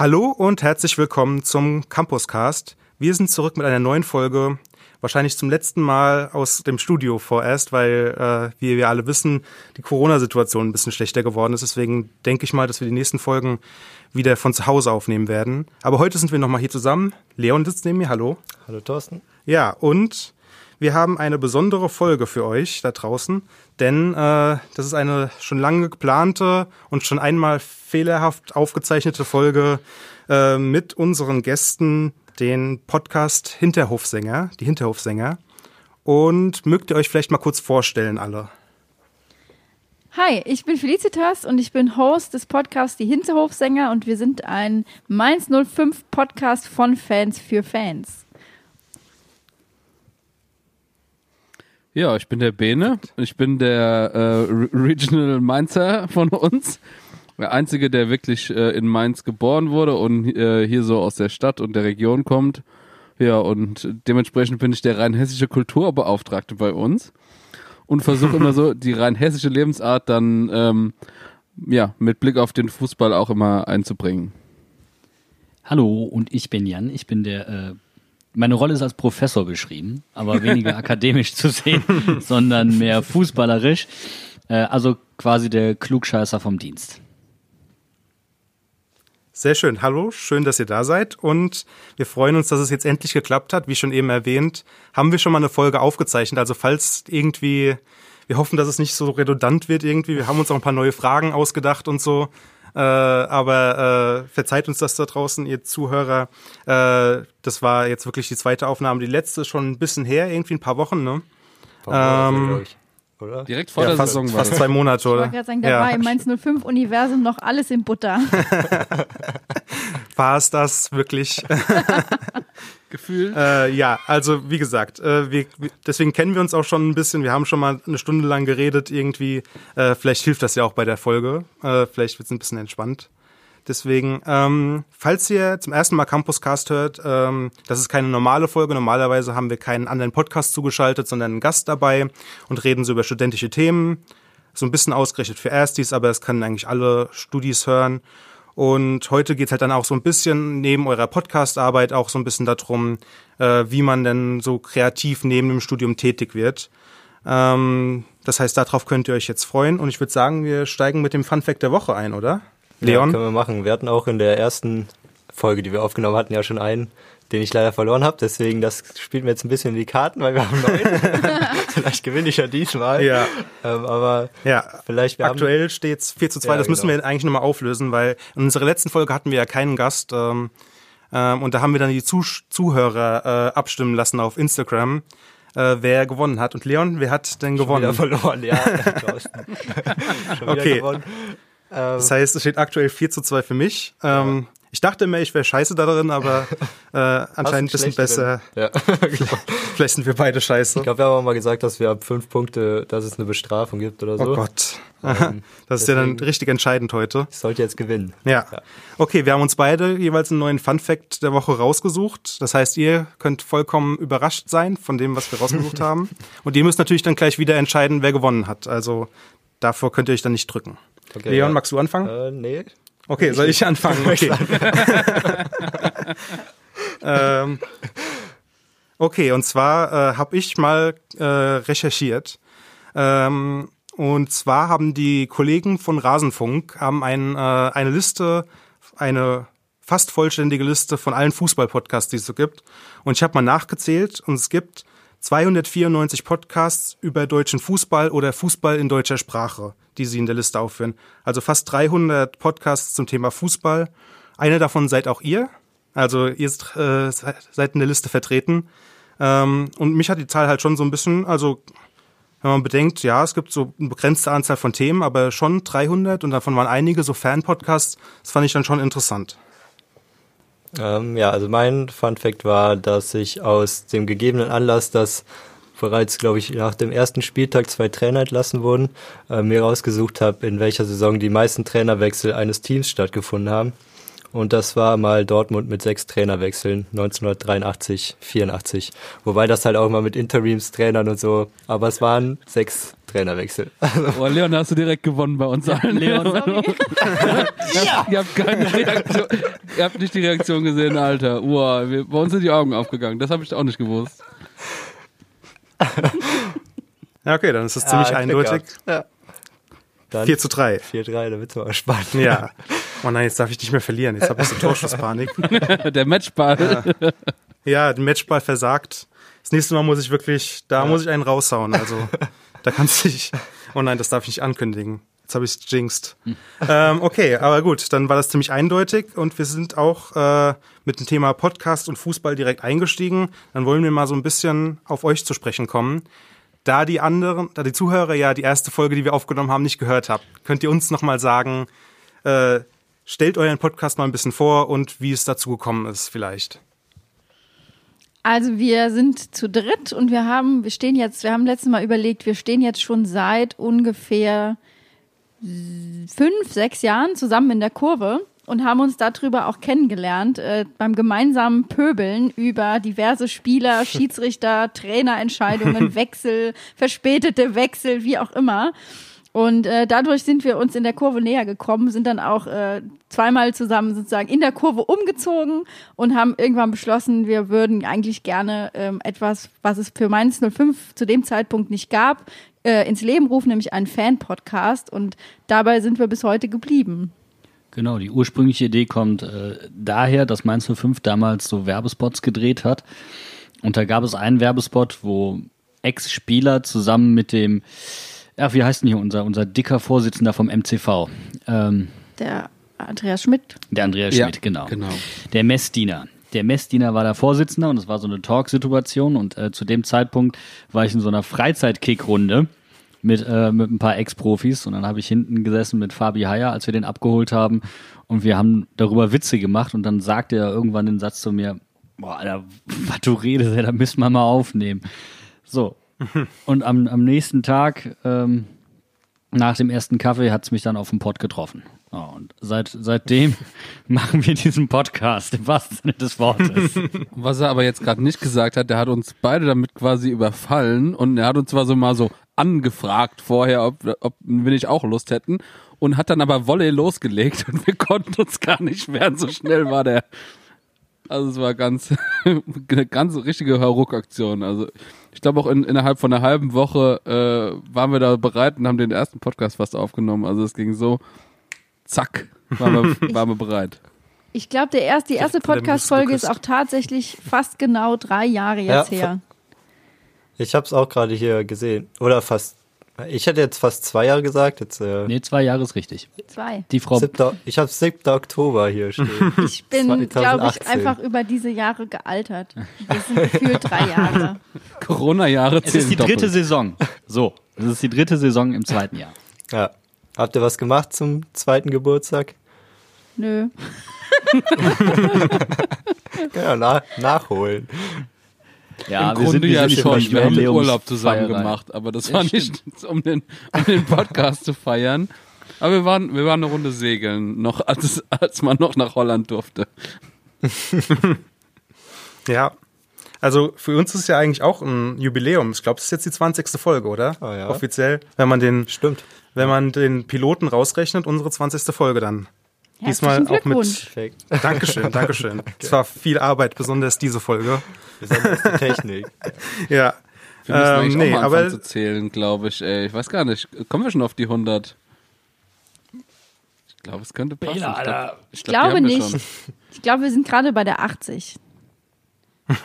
Hallo und herzlich willkommen zum Campuscast. Wir sind zurück mit einer neuen Folge, wahrscheinlich zum letzten Mal aus dem Studio vorerst, weil, äh, wie wir alle wissen, die Corona-Situation ein bisschen schlechter geworden ist. Deswegen denke ich mal, dass wir die nächsten Folgen wieder von zu Hause aufnehmen werden. Aber heute sind wir nochmal hier zusammen. Leon sitzt neben mir. Hallo. Hallo Thorsten. Ja, und wir haben eine besondere Folge für euch da draußen, denn äh, das ist eine schon lange geplante und schon einmal fehlerhaft aufgezeichnete Folge äh, mit unseren Gästen, den Podcast Hinterhofsänger, die Hinterhofsänger. Und mögt ihr euch vielleicht mal kurz vorstellen, alle? Hi, ich bin Felicitas und ich bin Host des Podcasts Die Hinterhofsänger und wir sind ein Mainz 05 Podcast von Fans für Fans. Ja, ich bin der Bene. Ich bin der äh, Regional Mainzer von uns. Der Einzige, der wirklich äh, in Mainz geboren wurde und äh, hier so aus der Stadt und der Region kommt. Ja, und dementsprechend bin ich der rein hessische Kulturbeauftragte bei uns und versuche immer so die rein hessische Lebensart dann ähm, ja mit Blick auf den Fußball auch immer einzubringen. Hallo und ich bin Jan. Ich bin der äh, meine Rolle ist als Professor beschrieben, aber weniger akademisch zu sehen, sondern mehr fußballerisch. Äh, also quasi der Klugscheißer vom Dienst. Sehr schön. Hallo, schön, dass ihr da seid und wir freuen uns, dass es jetzt endlich geklappt hat. Wie schon eben erwähnt, haben wir schon mal eine Folge aufgezeichnet. Also falls irgendwie, wir hoffen, dass es nicht so redundant wird irgendwie. Wir haben uns auch ein paar neue Fragen ausgedacht und so. Äh, aber äh, verzeiht uns das da draußen, ihr Zuhörer. Äh, das war jetzt wirklich die zweite Aufnahme. Die letzte ist schon ein bisschen her, irgendwie ein paar Wochen, ne? Ähm, oder? Direkt vor ja, der fast, Saison fast zwei Monate, oder? Ich wollte gerade sagen, da ja. war im Mainz 05 Universum noch alles in Butter. war es das wirklich? Gefühl? Äh, ja, also wie gesagt, äh, wir, deswegen kennen wir uns auch schon ein bisschen. Wir haben schon mal eine Stunde lang geredet irgendwie. Äh, vielleicht hilft das ja auch bei der Folge. Äh, vielleicht wird es ein bisschen entspannt. Deswegen, ähm, falls ihr zum ersten Mal Campuscast hört, ähm, das ist keine normale Folge. Normalerweise haben wir keinen anderen Podcast zugeschaltet, sondern einen Gast dabei und reden so über studentische Themen. So ein bisschen ausgerichtet für Erstis, aber es können eigentlich alle Studis hören. Und heute geht halt dann auch so ein bisschen neben eurer Podcast-Arbeit auch so ein bisschen darum, äh, wie man denn so kreativ neben dem Studium tätig wird. Ähm, das heißt, darauf könnt ihr euch jetzt freuen. Und ich würde sagen, wir steigen mit dem Fun Fact der Woche ein, oder? Leon? Ja, können wir machen. Wir hatten auch in der ersten Folge, die wir aufgenommen hatten, ja schon einen, den ich leider verloren habe. Deswegen, das spielt mir jetzt ein bisschen in die Karten, weil wir haben neun. vielleicht gewinne ich ja diesmal. Ja. Ähm, aber ja. vielleicht wir Aktuell steht es 4 zu 2. Ja, das genau. müssen wir eigentlich nochmal auflösen, weil in unserer letzten Folge hatten wir ja keinen Gast. Ähm, ähm, und da haben wir dann die Zuh Zuhörer äh, abstimmen lassen auf Instagram. Äh, wer gewonnen hat. Und Leon, wer hat denn gewonnen? Schon wieder verloren, ja. Schon wieder okay. gewonnen. Das heißt, es steht aktuell 4 zu 2 für mich. Ähm, ich dachte immer, ich wäre scheiße da drin, aber äh, anscheinend ein bisschen besser. Ja. Vielleicht sind wir beide scheiße. Ich glaube, wir haben auch mal gesagt, dass wir ab fünf Punkte, dass es eine Bestrafung gibt oder so. Oh Gott. Ähm, das ist ja dann richtig entscheidend heute. Ich sollte jetzt gewinnen. Ja. ja. Okay, wir haben uns beide jeweils einen neuen Fun Fact der Woche rausgesucht. Das heißt, ihr könnt vollkommen überrascht sein von dem, was wir rausgesucht haben. Und ihr müsst natürlich dann gleich wieder entscheiden, wer gewonnen hat. Also davor könnt ihr euch dann nicht drücken. Okay, Leon, ja. magst du anfangen? Äh, nee. Okay, soll ich anfangen? Okay. ähm, okay, und zwar äh, habe ich mal äh, recherchiert. Ähm, und zwar haben die Kollegen von Rasenfunk haben ein, äh, eine Liste, eine fast vollständige Liste von allen Fußballpodcasts, die es so gibt. Und ich habe mal nachgezählt und es gibt 294 Podcasts über deutschen Fußball oder Fußball in deutscher Sprache, die sie in der Liste aufführen. Also fast 300 Podcasts zum Thema Fußball. Eine davon seid auch ihr. Also ihr äh, seid in der Liste vertreten. Ähm, und mich hat die Zahl halt schon so ein bisschen, also wenn man bedenkt, ja, es gibt so eine begrenzte Anzahl von Themen, aber schon 300 und davon waren einige so Fan-Podcasts. Das fand ich dann schon interessant. Ähm, ja, also mein Fun Fact war, dass ich aus dem gegebenen Anlass, dass bereits, glaube ich, nach dem ersten Spieltag zwei Trainer entlassen wurden, äh, mir rausgesucht habe, in welcher Saison die meisten Trainerwechsel eines Teams stattgefunden haben. Und das war mal Dortmund mit sechs Trainerwechseln 1983, 84. Wobei das halt auch mal mit Interimstrainern und so, aber es waren sechs Trainerwechsel. Oh, Leon, hast du direkt gewonnen bei uns allen. Leon, Sorry. Ihr habt keine Reaktion. Ihr habt nicht die Reaktion gesehen, Alter. Wow, wir, bei uns sind die Augen aufgegangen. Das habe ich auch nicht gewusst. Ja, okay, dann ist es ziemlich eindeutig. Ja. Dann 4 zu 3. 4-3, da wird's mal spannend. Ja. Oh nein, jetzt darf ich nicht mehr verlieren. Jetzt habe ich so Torschusspanik. Der Matchball. Ja, der Matchball versagt. Das nächste Mal muss ich wirklich, da muss ich einen raushauen. Also, da kannst du dich. Oh nein, das darf ich nicht ankündigen. Jetzt habe ich es jinxed. ähm, okay, aber gut, dann war das ziemlich eindeutig und wir sind auch äh, mit dem Thema Podcast und Fußball direkt eingestiegen. Dann wollen wir mal so ein bisschen auf euch zu sprechen kommen. Da die anderen, da die Zuhörer ja die erste Folge, die wir aufgenommen haben, nicht gehört habt, könnt ihr uns nochmal sagen, äh, stellt euren Podcast mal ein bisschen vor und wie es dazu gekommen ist vielleicht. Also wir sind zu dritt und wir haben, wir stehen jetzt, wir haben letztes Mal überlegt, wir stehen jetzt schon seit ungefähr fünf, sechs Jahren zusammen in der Kurve und haben uns darüber auch kennengelernt, äh, beim gemeinsamen Pöbeln über diverse Spieler, Schiedsrichter, Trainerentscheidungen, Wechsel, verspätete Wechsel, wie auch immer. Und äh, dadurch sind wir uns in der Kurve näher gekommen, sind dann auch äh, zweimal zusammen sozusagen in der Kurve umgezogen und haben irgendwann beschlossen, wir würden eigentlich gerne ähm, etwas, was es für Mainz 05 zu dem Zeitpunkt nicht gab, äh, ins Leben rufen, nämlich einen Fan-Podcast. Und dabei sind wir bis heute geblieben. Genau, die ursprüngliche Idee kommt äh, daher, dass Mainz 05 damals so Werbespots gedreht hat. Und da gab es einen Werbespot, wo Ex-Spieler zusammen mit dem, ja, wie heißt denn hier unser, unser dicker Vorsitzender vom MCV? Ähm, Der Andreas Schmidt. der Andreas Ja, Schmidt, genau. genau. Der Messdiener. Der Messdiener war der Vorsitzender und es war so eine Talksituation und äh, zu dem Zeitpunkt war ich in so einer Freizeitkick-Runde mit, äh, mit ein paar Ex-Profis und dann habe ich hinten gesessen mit Fabi Heyer, als wir den abgeholt haben und wir haben darüber Witze gemacht und dann sagte er irgendwann den Satz zu mir, boah, Alter, was du redest, da müssen wir mal aufnehmen. So. Und am, am nächsten Tag, ähm, nach dem ersten Kaffee, hat's mich dann auf dem Pott getroffen. Ja, und seit, seitdem machen wir diesen Podcast, im wahrsten Sinne des Wortes. Was er aber jetzt gerade nicht gesagt hat, der hat uns beide damit quasi überfallen und er hat uns zwar so mal so angefragt vorher, ob, ob wir nicht auch Lust hätten und hat dann aber Volley losgelegt und wir konnten uns gar nicht wehren, so schnell war der. Also es war ganz, eine ganz richtige Hauruck-Aktion. Also ich glaube auch in, innerhalb von einer halben Woche äh, waren wir da bereit und haben den ersten Podcast fast aufgenommen. Also es ging so, zack, waren wir, waren wir bereit. Ich glaube, der erst, die erste Podcast-Folge ist auch tatsächlich fast genau drei Jahre jetzt Ja, her. Ich habe es auch gerade hier gesehen. Oder fast. Ich hätte jetzt fast zwei Jahre gesagt. Jetzt, äh, Nee, zwei Jahre ist richtig. Zwei. Die Frau, siebter, ich habe 7. Oktober hier stehen. Ich bin, glaube ich, 2018. einfach über diese Jahre gealtert. Das sind gefühlt drei Jahre. Corona-Jahre es ist die dritte doppelt. Saison. So, es ist die dritte Saison im zweiten Jahr. ja. Habt ihr was gemacht zum zweiten Geburtstag? Nö. Ja, na, nachholen. Ja, Im Grunde ja nicht schon. Wir haben den. Urlaub zusammen gemacht, aber das war nicht, um den, um den Podcast zu feiern. Aber wir waren, wir waren eine Runde segeln, noch als, als man noch nach Holland durfte. Ja. Also für uns ist es ja eigentlich auch ein Jubiläum. Ich glaube, das ist jetzt die 20. Folge, oder? Ah, ja. Offiziell. Wenn man den, Stimmt. Wenn man den Piloten rausrechnet, unsere 20. Folge dann. Diesmal auch mit. Perfekt. Dankeschön, Dankeschön. Es war viel Arbeit, besonders diese Folge. Besonders die Technik. Ja. Wir müssen Ähm, eigentlich nee, auch mal aber- zu zählen, glaube ich. Ey. Ich weiß gar nicht. Kommen wir schon auf die 100? Ich glaube, es könnte passen. Ich glaub, ich Ich glaub, die glaube nicht. Ich glaube, wir sind gerade bei der 80.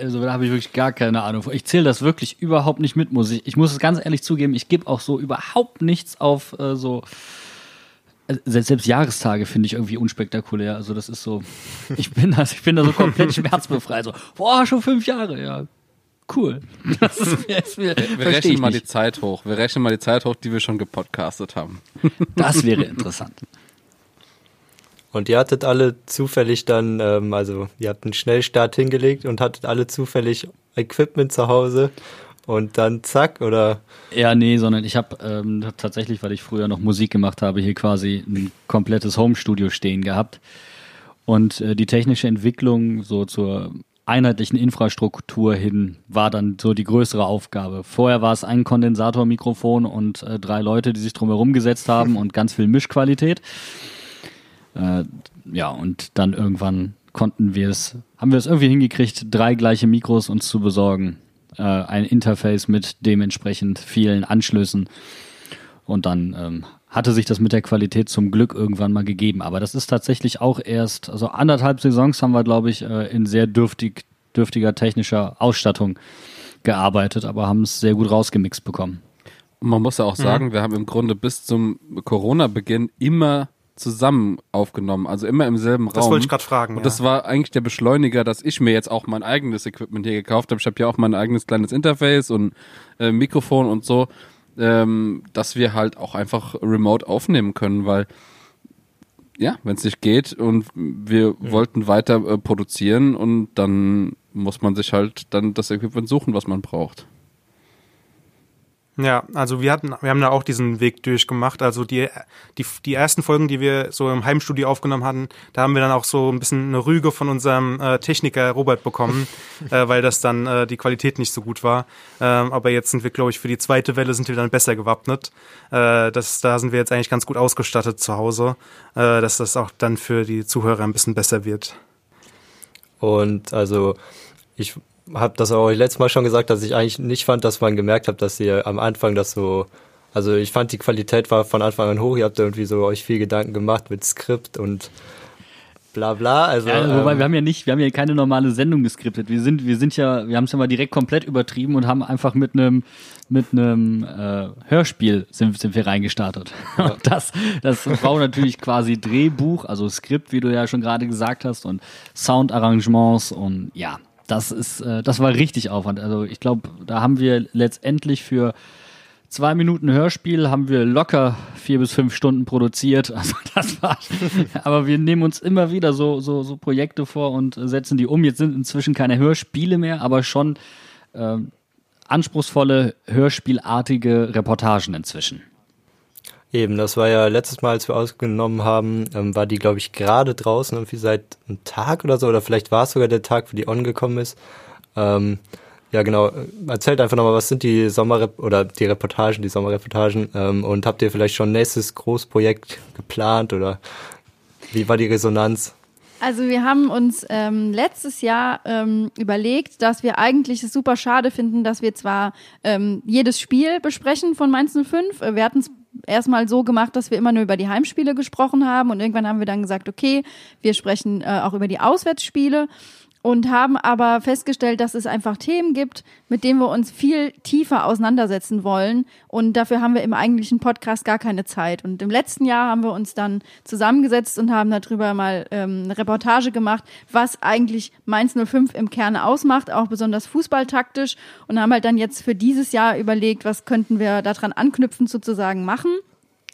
Also da habe ich wirklich gar keine Ahnung. Ich zähle das wirklich überhaupt nicht mit, muss ich. Ich muss es ganz ehrlich zugeben, ich gebe auch so überhaupt nichts auf äh, so. äh, Selbst, selbst Jahrestage finde ich irgendwie unspektakulär. Also das ist so. Ich bin da, ich bin da so komplett schmerzbefreit. So, boah, schon fünf Jahre, ja. Cool. Das ist mir, ist mir Wir rechnen mal die nicht. Zeit hoch. Wir rechnen mal die Zeit hoch, die wir schon gepodcastet haben. Das wäre interessant. Und ihr hattet alle zufällig dann, ähm, also ihr habt einen Schnellstart hingelegt und hattet alle zufällig Equipment zu Hause und dann zack oder Ja, nee, sondern ich habe ähm, tatsächlich, weil ich früher noch Musik gemacht habe, hier quasi ein komplettes Homestudio stehen gehabt. Und äh, die technische Entwicklung so zur einheitlichen Infrastruktur hin war dann so die größere Aufgabe. Vorher war es ein Kondensatormikrofon und äh, drei Leute, die sich drumherum gesetzt haben und ganz viel Mischqualität. Äh, ja, und dann irgendwann konnten wir es, haben wir es irgendwie hingekriegt, drei gleiche Mikros uns zu besorgen. Äh, ein Interface mit dementsprechend vielen Anschlüssen. Und dann ähm, hatte sich das mit der Qualität zum Glück irgendwann mal gegeben. Aber das ist tatsächlich auch erst, also anderthalb Saisons haben wir, glaube ich, äh, in sehr dürftig, dürftiger technischer Ausstattung gearbeitet, aber haben es sehr gut rausgemixt bekommen. Und man muss ja auch sagen, mhm. wir haben im Grunde bis zum Corona-Beginn immer zusammen aufgenommen, also immer im selben Raum. Das wollte ich gerade fragen. Und ja. das war eigentlich der Beschleuniger, dass ich mir jetzt auch mein eigenes Equipment hier gekauft habe. Ich habe ja auch mein eigenes kleines Interface und äh, Mikrofon und so, ähm, dass wir halt auch einfach remote aufnehmen können, weil ja, wenn es nicht geht und wir ja. wollten weiter äh, produzieren und dann muss man sich halt dann das Equipment suchen, was man braucht. Ja, also wir hatten, wir haben da auch diesen Weg durchgemacht. Also die, die, die ersten Folgen, die wir so im Heimstudio aufgenommen hatten, da haben wir dann auch so ein bisschen eine Rüge von unserem äh, Techniker Robert bekommen, äh, weil das dann äh, die Qualität nicht so gut war. Ähm, aber jetzt sind wir, glaube ich, für die zweite Welle sind wir dann besser gewappnet. Äh, das, da sind wir jetzt eigentlich ganz gut ausgestattet zu Hause, äh, dass das auch dann für die Zuhörer ein bisschen besser wird. Und also ich habe das auch letztes Mal schon gesagt, dass ich eigentlich nicht fand, dass man gemerkt hat, dass ihr am Anfang das so, also ich fand die Qualität war von Anfang an hoch. Ihr habt da irgendwie so euch viel Gedanken gemacht mit Skript und bla bla. Also, ja, wobei ähm, wir haben ja nicht, wir haben ja keine normale Sendung geskriptet. Wir sind, wir sind ja, wir haben es ja mal direkt komplett übertrieben und haben einfach mit einem mit einem äh, Hörspiel sind, sind wir reingestartet. Ja. Und das, das braucht natürlich quasi Drehbuch, also Skript, wie du ja schon gerade gesagt hast, und Soundarrangements und ja, das ist, äh, das war richtig Aufwand. Also ich glaube, da haben wir letztendlich für zwei Minuten Hörspiel haben wir locker vier bis fünf Stunden produziert. Also das war, aber wir nehmen uns immer wieder so, so, so Projekte vor und setzen die um. Jetzt sind inzwischen keine Hörspiele mehr, aber schon äh, anspruchsvolle, hörspielartige Reportagen inzwischen. Eben, das war ja letztes Mal, als wir ausgenommen haben, ähm, war die, glaube ich, gerade draußen, irgendwie seit einem Tag oder so, oder vielleicht war es sogar der Tag, wo die on gekommen ist. Ähm, ja, genau. Erzählt einfach nochmal, was sind die Sommerrep oder die Reportagen, die Sommerreportagen ähm, und habt ihr vielleicht schon nächstes Großprojekt geplant oder wie war die Resonanz? Also wir haben uns ähm, letztes Jahr ähm, überlegt, dass wir eigentlich es super schade finden, dass wir zwar ähm, jedes Spiel besprechen von Mainz 05. Wir hatten es erstmal so gemacht, dass wir immer nur über die Heimspiele gesprochen haben. Und irgendwann haben wir dann gesagt, okay, wir sprechen äh, auch über die Auswärtsspiele und haben aber festgestellt, dass es einfach Themen gibt, mit denen wir uns viel tiefer auseinandersetzen wollen. Und dafür haben wir im eigentlichen Podcast gar keine Zeit. Und im letzten Jahr haben wir uns dann zusammengesetzt und haben darüber mal ähm, eine Reportage gemacht, was eigentlich Mainz 05 im Kern ausmacht, auch besonders fußballtaktisch. Und haben halt dann jetzt für dieses Jahr überlegt, was könnten wir daran anknüpfend sozusagen machen.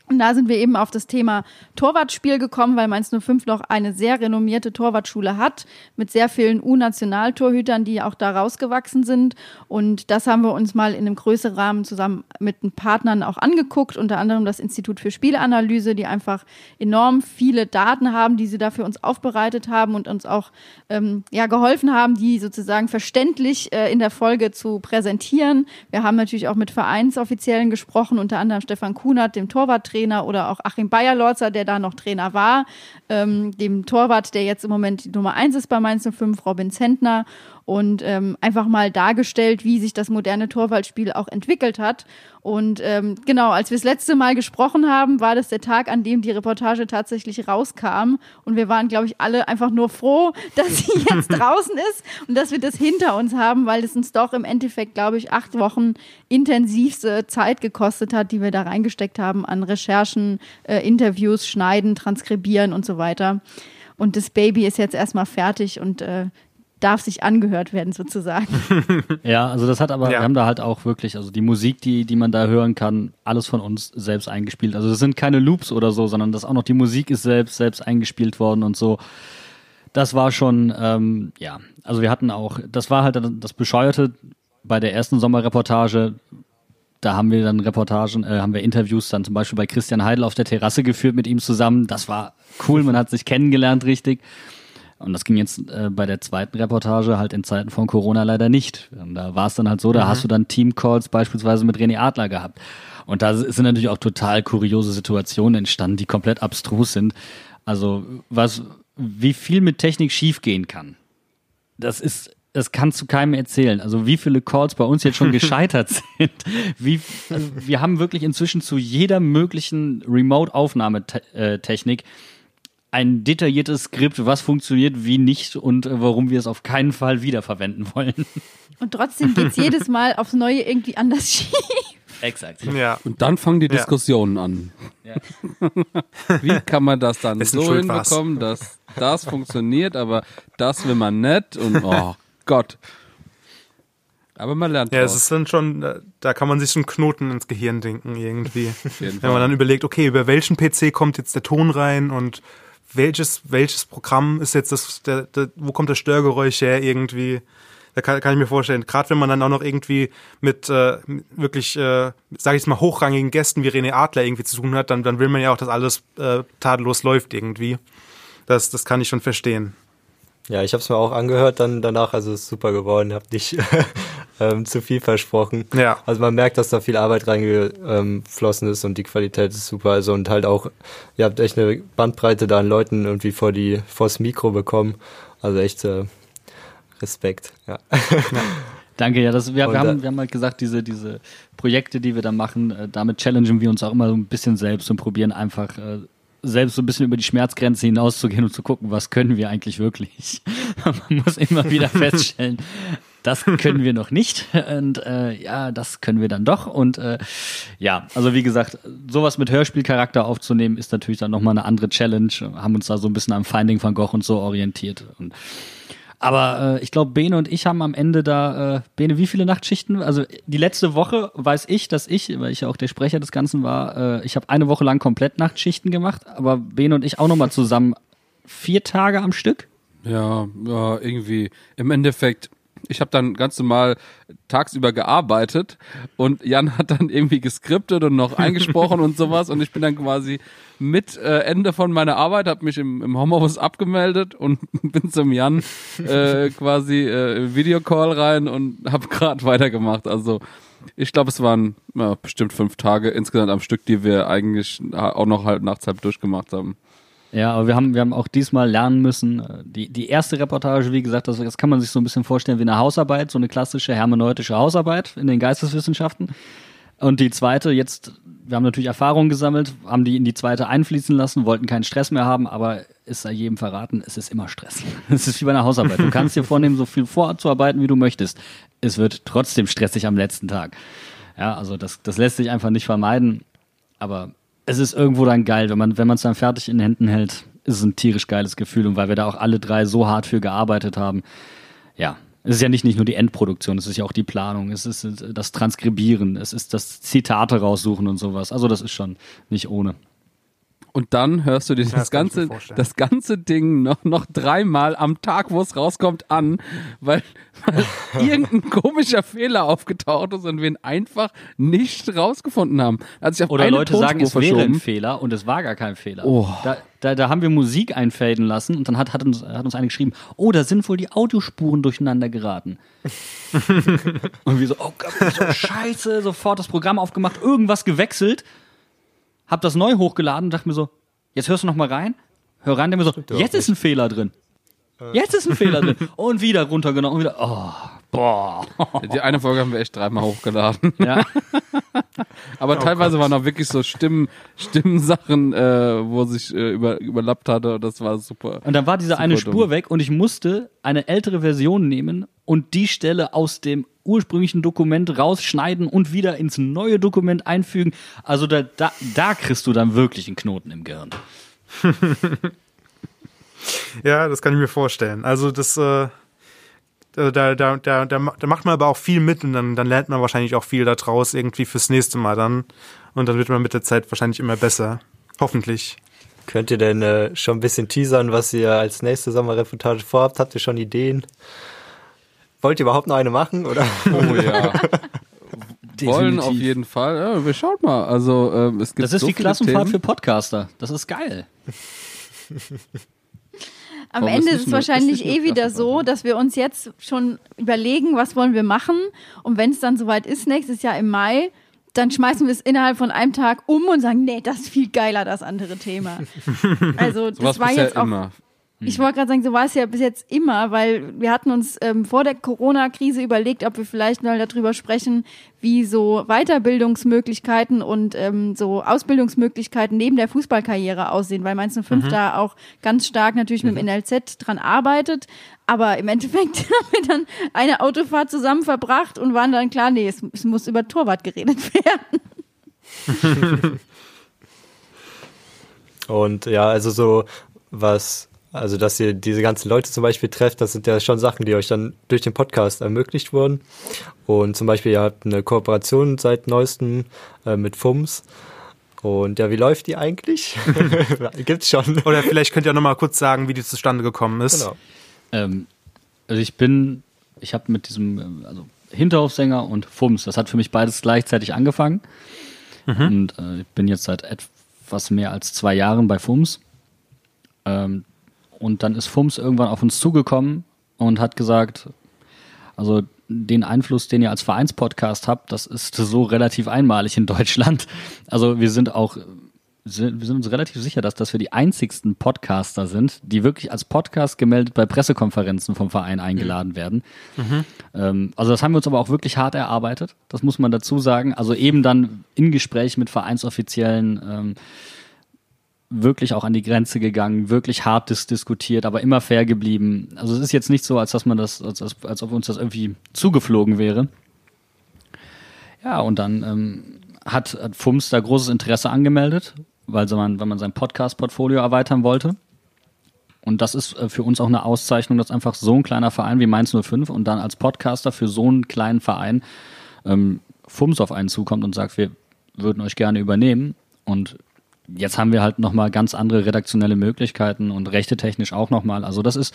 Und da sind wir eben auf das Thema Torwartspiel gekommen, weil Mainz 05 noch eine sehr renommierte Torwartschule hat, mit sehr vielen U-Nationaltorhütern, die auch da rausgewachsen sind. Und das haben wir uns mal in einem größeren Rahmen zusammen mit den Partnern auch angeguckt, unter anderem das Institut für Spielanalyse, die einfach enorm viele Daten haben, die sie da für uns aufbereitet haben und uns auch ähm, ja, geholfen haben, die sozusagen verständlich äh, in der Folge zu präsentieren. Wir haben natürlich auch mit Vereinsoffiziellen gesprochen, unter anderem Stefan Kunert, dem Torwarttrainer, Trainer oder auch Achim Bayerlorzer, der da noch Trainer war, ähm, dem Torwart, der jetzt im Moment die Nummer eins ist bei Mainz 05, Robin Zentner und ähm, einfach mal dargestellt, wie sich das moderne Torwaldspiel auch entwickelt hat. Und ähm, genau, als wir das letzte Mal gesprochen haben, war das der Tag, an dem die Reportage tatsächlich rauskam. Und wir waren, glaube ich, alle einfach nur froh, dass sie jetzt draußen ist und dass wir das hinter uns haben, weil es uns doch im Endeffekt, glaube ich, acht Wochen intensivste Zeit gekostet hat, die wir da reingesteckt haben an Recherchen, äh, Interviews, Schneiden, Transkribieren und so weiter. Und das Baby ist jetzt erstmal fertig und äh, darf sich angehört werden sozusagen. Ja, also das hat aber, ja. wir haben da halt auch wirklich, also die Musik, die, die man da hören kann, alles von uns selbst eingespielt. Also das sind keine Loops oder so, sondern das auch noch die Musik ist selbst, selbst eingespielt worden und so. Das war schon, ähm, ja, also wir hatten auch, das war halt das Bescheuerte bei der ersten Sommerreportage, da haben wir dann Reportagen, äh, haben wir Interviews dann zum Beispiel bei Christian Heidel auf der Terrasse geführt mit ihm zusammen. Das war cool, man hat sich kennengelernt richtig. Und das ging jetzt äh, bei der zweiten Reportage halt in Zeiten von Corona leider nicht. Und da war es dann halt so, da hast du dann Teamcalls beispielsweise mit René Adler gehabt. Und da sind natürlich auch total kuriose Situationen entstanden, die komplett abstrus sind. Also was, wie viel mit Technik schiefgehen kann, das ist, das kannst du keinem erzählen. Also wie viele Calls bei uns jetzt schon gescheitert sind. Wie, also wir haben wirklich inzwischen zu jeder möglichen Remote-Aufnahmetechnik ein detailliertes Skript, was funktioniert, wie nicht und äh, warum wir es auf keinen Fall wiederverwenden wollen. Und trotzdem geht's jedes Mal aufs Neue irgendwie anders schief. Exakt. Ja. Und dann fangen die Ja. Diskussionen an. Ja. Wie kann man das dann so hinbekommen, dass das funktioniert, aber das will man nicht und oh Gott. Aber man lernt Ja, es ist dann schon, da- da kann man sich einen Knoten ins Gehirn denken irgendwie. Wenn man dann überlegt, okay, über welchen PC kommt jetzt der Ton rein und welches, welches Programm ist jetzt das, der, der, wo kommt das Störgeräusch her irgendwie? Da kann, kann ich mir vorstellen, gerade wenn man dann auch noch irgendwie mit äh, wirklich, äh, sage ich mal, hochrangigen Gästen wie René Adler irgendwie zu tun hat, dann, dann will man ja auch, dass alles äh, tadellos läuft irgendwie. Das, das kann ich schon verstehen. Ja, ich habe es mir auch angehört dann danach, also ist super geworden, habe nicht ähm, zu viel versprochen. Ja. Also man merkt, dass da viel Arbeit reingeflossen ist und die Qualität ist super. Also und halt auch, ihr habt echt eine Bandbreite da an Leuten irgendwie vor die vors Mikro bekommen. Also echt äh, Respekt. Ja. Danke, ja, das, wir, wir, haben, äh, wir haben halt gesagt, diese, diese Projekte, die wir da machen, äh, damit challengen wir uns auch immer so ein bisschen selbst und probieren einfach äh, selbst so ein bisschen über die Schmerzgrenze hinauszugehen und zu gucken, was können wir eigentlich wirklich. Man muss immer wieder feststellen, das können wir noch nicht. Und äh, ja, das können wir dann doch. Und äh, ja, also wie gesagt, sowas mit Hörspielcharakter aufzunehmen ist natürlich dann nochmal eine andere Challenge, haben uns da so ein bisschen am Finding van Gogh und so orientiert. Und aber äh, ich glaube, Bene und ich haben am Ende da, äh, Bene, wie viele Nachtschichten? Also die letzte Woche weiß ich, dass ich, weil ich ja auch der Sprecher des Ganzen war, äh, ich habe eine Woche lang komplett Nachtschichten gemacht, aber Bene und ich auch nochmal zusammen vier Tage am Stück. Ja, ja, irgendwie. Im Endeffekt, ich habe dann ganz normal tagsüber gearbeitet und Jan hat dann irgendwie geskriptet und noch eingesprochen und sowas und ich bin dann quasi mit äh, Ende von meiner Arbeit, habe mich im, im Homeoffice abgemeldet und bin zum Jan äh, quasi äh, Videocall rein und habe gerade weitergemacht. Also ich glaube, es waren ja, bestimmt fünf Tage insgesamt am Stück, die wir eigentlich auch noch halt nachts halb durchgemacht haben. Ja, aber wir haben, wir haben auch diesmal lernen müssen. äh, Die, die erste Reportage, wie gesagt, das, das kann man sich so ein bisschen vorstellen wie eine Hausarbeit, so eine klassische hermeneutische Hausarbeit in den Geisteswissenschaften. Und die zweite, jetzt, wir haben natürlich Erfahrungen gesammelt, haben die in die zweite einfließen lassen, wollten keinen Stress mehr haben, aber ist sei jedem verraten, es ist immer Stress. Es ist wie bei einer Hausarbeit. Du kannst dir vornehmen, so viel vorzuarbeiten, wie du möchtest. Es wird trotzdem stressig am letzten Tag. Ja, also das, das lässt sich einfach nicht vermeiden. Aber es ist irgendwo dann geil, wenn man es dann fertig in den Händen hält, ist es ein tierisch geiles Gefühl und weil wir da auch alle drei so hart für gearbeitet haben. Ja, es ist ja nicht, nicht nur die Endproduktion, es ist ja auch die Planung, es ist das Transkribieren, es ist das Zitate raussuchen und sowas. Also das ist schon nicht ohne. Und dann hörst du dir das, das ich ganze, das ganze Ding noch, noch dreimal am Tag, wo es rauskommt, an, weil, weil irgendein komischer Fehler aufgetaucht ist und wir ihn einfach nicht rausgefunden haben. Hat sich auf Oder Leute Tonspur sagen, es wäre ein. Fehler und es war gar kein Fehler. Oh. Da, da, da haben wir Musik einfaden lassen und dann hat, hat, uns, hat uns einer geschrieben, oh, da sind wohl die Audiospuren durcheinander geraten. und wir so, oh Gott, so scheiße, sofort das Programm aufgemacht, irgendwas gewechselt, hab das neu hochgeladen und dachte mir so, jetzt hörst du noch mal rein, hör rein, der mir so, jetzt ist ein Fehler drin. Jetzt ist ein Fehler drin. Und wieder runtergenommen und wieder, oh, boah. Die eine Folge haben wir echt dreimal hochgeladen. Ja. Aber teilweise waren auch wirklich so Stimmen, Stimmensachen, äh, wo sich äh, über, überlappt hatte und das war super. Und dann war diese eine dumm. Spur weg und ich musste eine ältere Version nehmen und die Stelle aus dem ursprünglichen Dokument rausschneiden und wieder ins neue Dokument einfügen. Also da, da, da kriegst du dann wirklich einen Knoten im Gehirn. Ja, das kann ich mir vorstellen. Also das, äh, da, da, da, da, da macht man aber auch viel mit und dann, dann lernt man wahrscheinlich auch viel daraus irgendwie fürs nächste Mal dann. Und dann wird man mit der Zeit wahrscheinlich immer besser. Hoffentlich. Könnt ihr denn äh, schon ein bisschen teasern, was ihr als nächste Sommerreportage vorhabt? Habt ihr schon Ideen? Wollt ihr überhaupt noch eine machen? Oder? Oh ja. Wollen auf jeden Fall. Ja, wir schauen mal. Also ähm, es gibt Das ist so wie Klassenfahrt Themen. für Podcaster. Das ist geil. Am Warum Ende ist ist es wahrscheinlich eh wieder so, drauf? dass wir uns jetzt schon überlegen, was wollen wir machen. Und wenn es dann soweit ist, nächstes Jahr im Mai, dann schmeißen wir es innerhalb von einem Tag um und sagen, nee, das ist viel geiler, das andere Thema. Also das war jetzt auch immer. Ich wollte gerade sagen, so war es ja bis jetzt immer, weil wir hatten uns ähm, vor der Corona-Krise überlegt, ob wir vielleicht mal darüber sprechen, wie so Weiterbildungsmöglichkeiten und ähm, so Ausbildungsmöglichkeiten neben der Fußballkarriere aussehen, weil Mainz 05 da auch ganz stark natürlich mit dem NLZ dran arbeitet. Aber im Endeffekt haben wir dann eine Autofahrt zusammen verbracht und waren dann klar, nee, es, es muss über Torwart geredet werden. Und ja, also so was, also dass ihr diese ganzen Leute zum Beispiel trefft, das sind ja schon Sachen, die euch dann durch den Podcast ermöglicht wurden. Und zum Beispiel, ihr habt eine Kooperation seit neuestem äh, mit FUMS. Und ja, wie läuft die eigentlich? Gibt's schon. Oder vielleicht könnt ihr noch mal kurz sagen, wie die zustande gekommen ist. Genau. Ähm, also ich bin, ich habe mit diesem, also Hinterhofsänger und Fums, das hat für mich beides gleichzeitig angefangen. Und äh, ich bin jetzt seit etwas mehr als zwei Jahren bei Fums. Ähm, und dann ist Fums irgendwann auf uns zugekommen und hat gesagt, also den Einfluss, den ihr als Vereinspodcast habt, das ist so relativ einmalig in Deutschland. Also wir sind auch, wir sind uns relativ sicher, dass, dass wir die einzigsten Podcaster sind, die wirklich als Podcast gemeldet bei Pressekonferenzen vom Verein eingeladen werden. Ähm, also das haben wir uns aber auch wirklich hart erarbeitet, das muss man dazu sagen. Also eben dann in Gespräch mit Vereinsoffiziellen ähm, wirklich auch an die Grenze gegangen, wirklich hart dis diskutiert, aber immer fair geblieben. Also es ist jetzt nicht so, als dass man das, als, als, als ob uns das irgendwie zugeflogen wäre. Ja, und dann ähm, hat, hat FUMS da großes Interesse angemeldet, weil man, weil man sein Podcast-Portfolio erweitern wollte. Und das ist äh, für uns auch eine Auszeichnung, dass einfach so ein kleiner Verein wie Mainz 05 und dann als Podcaster für so einen kleinen Verein ähm, FUMS auf einen zukommt und sagt, wir würden euch gerne übernehmen. Und jetzt haben wir halt nochmal ganz andere redaktionelle Möglichkeiten und rechtetechnisch auch nochmal. Also das ist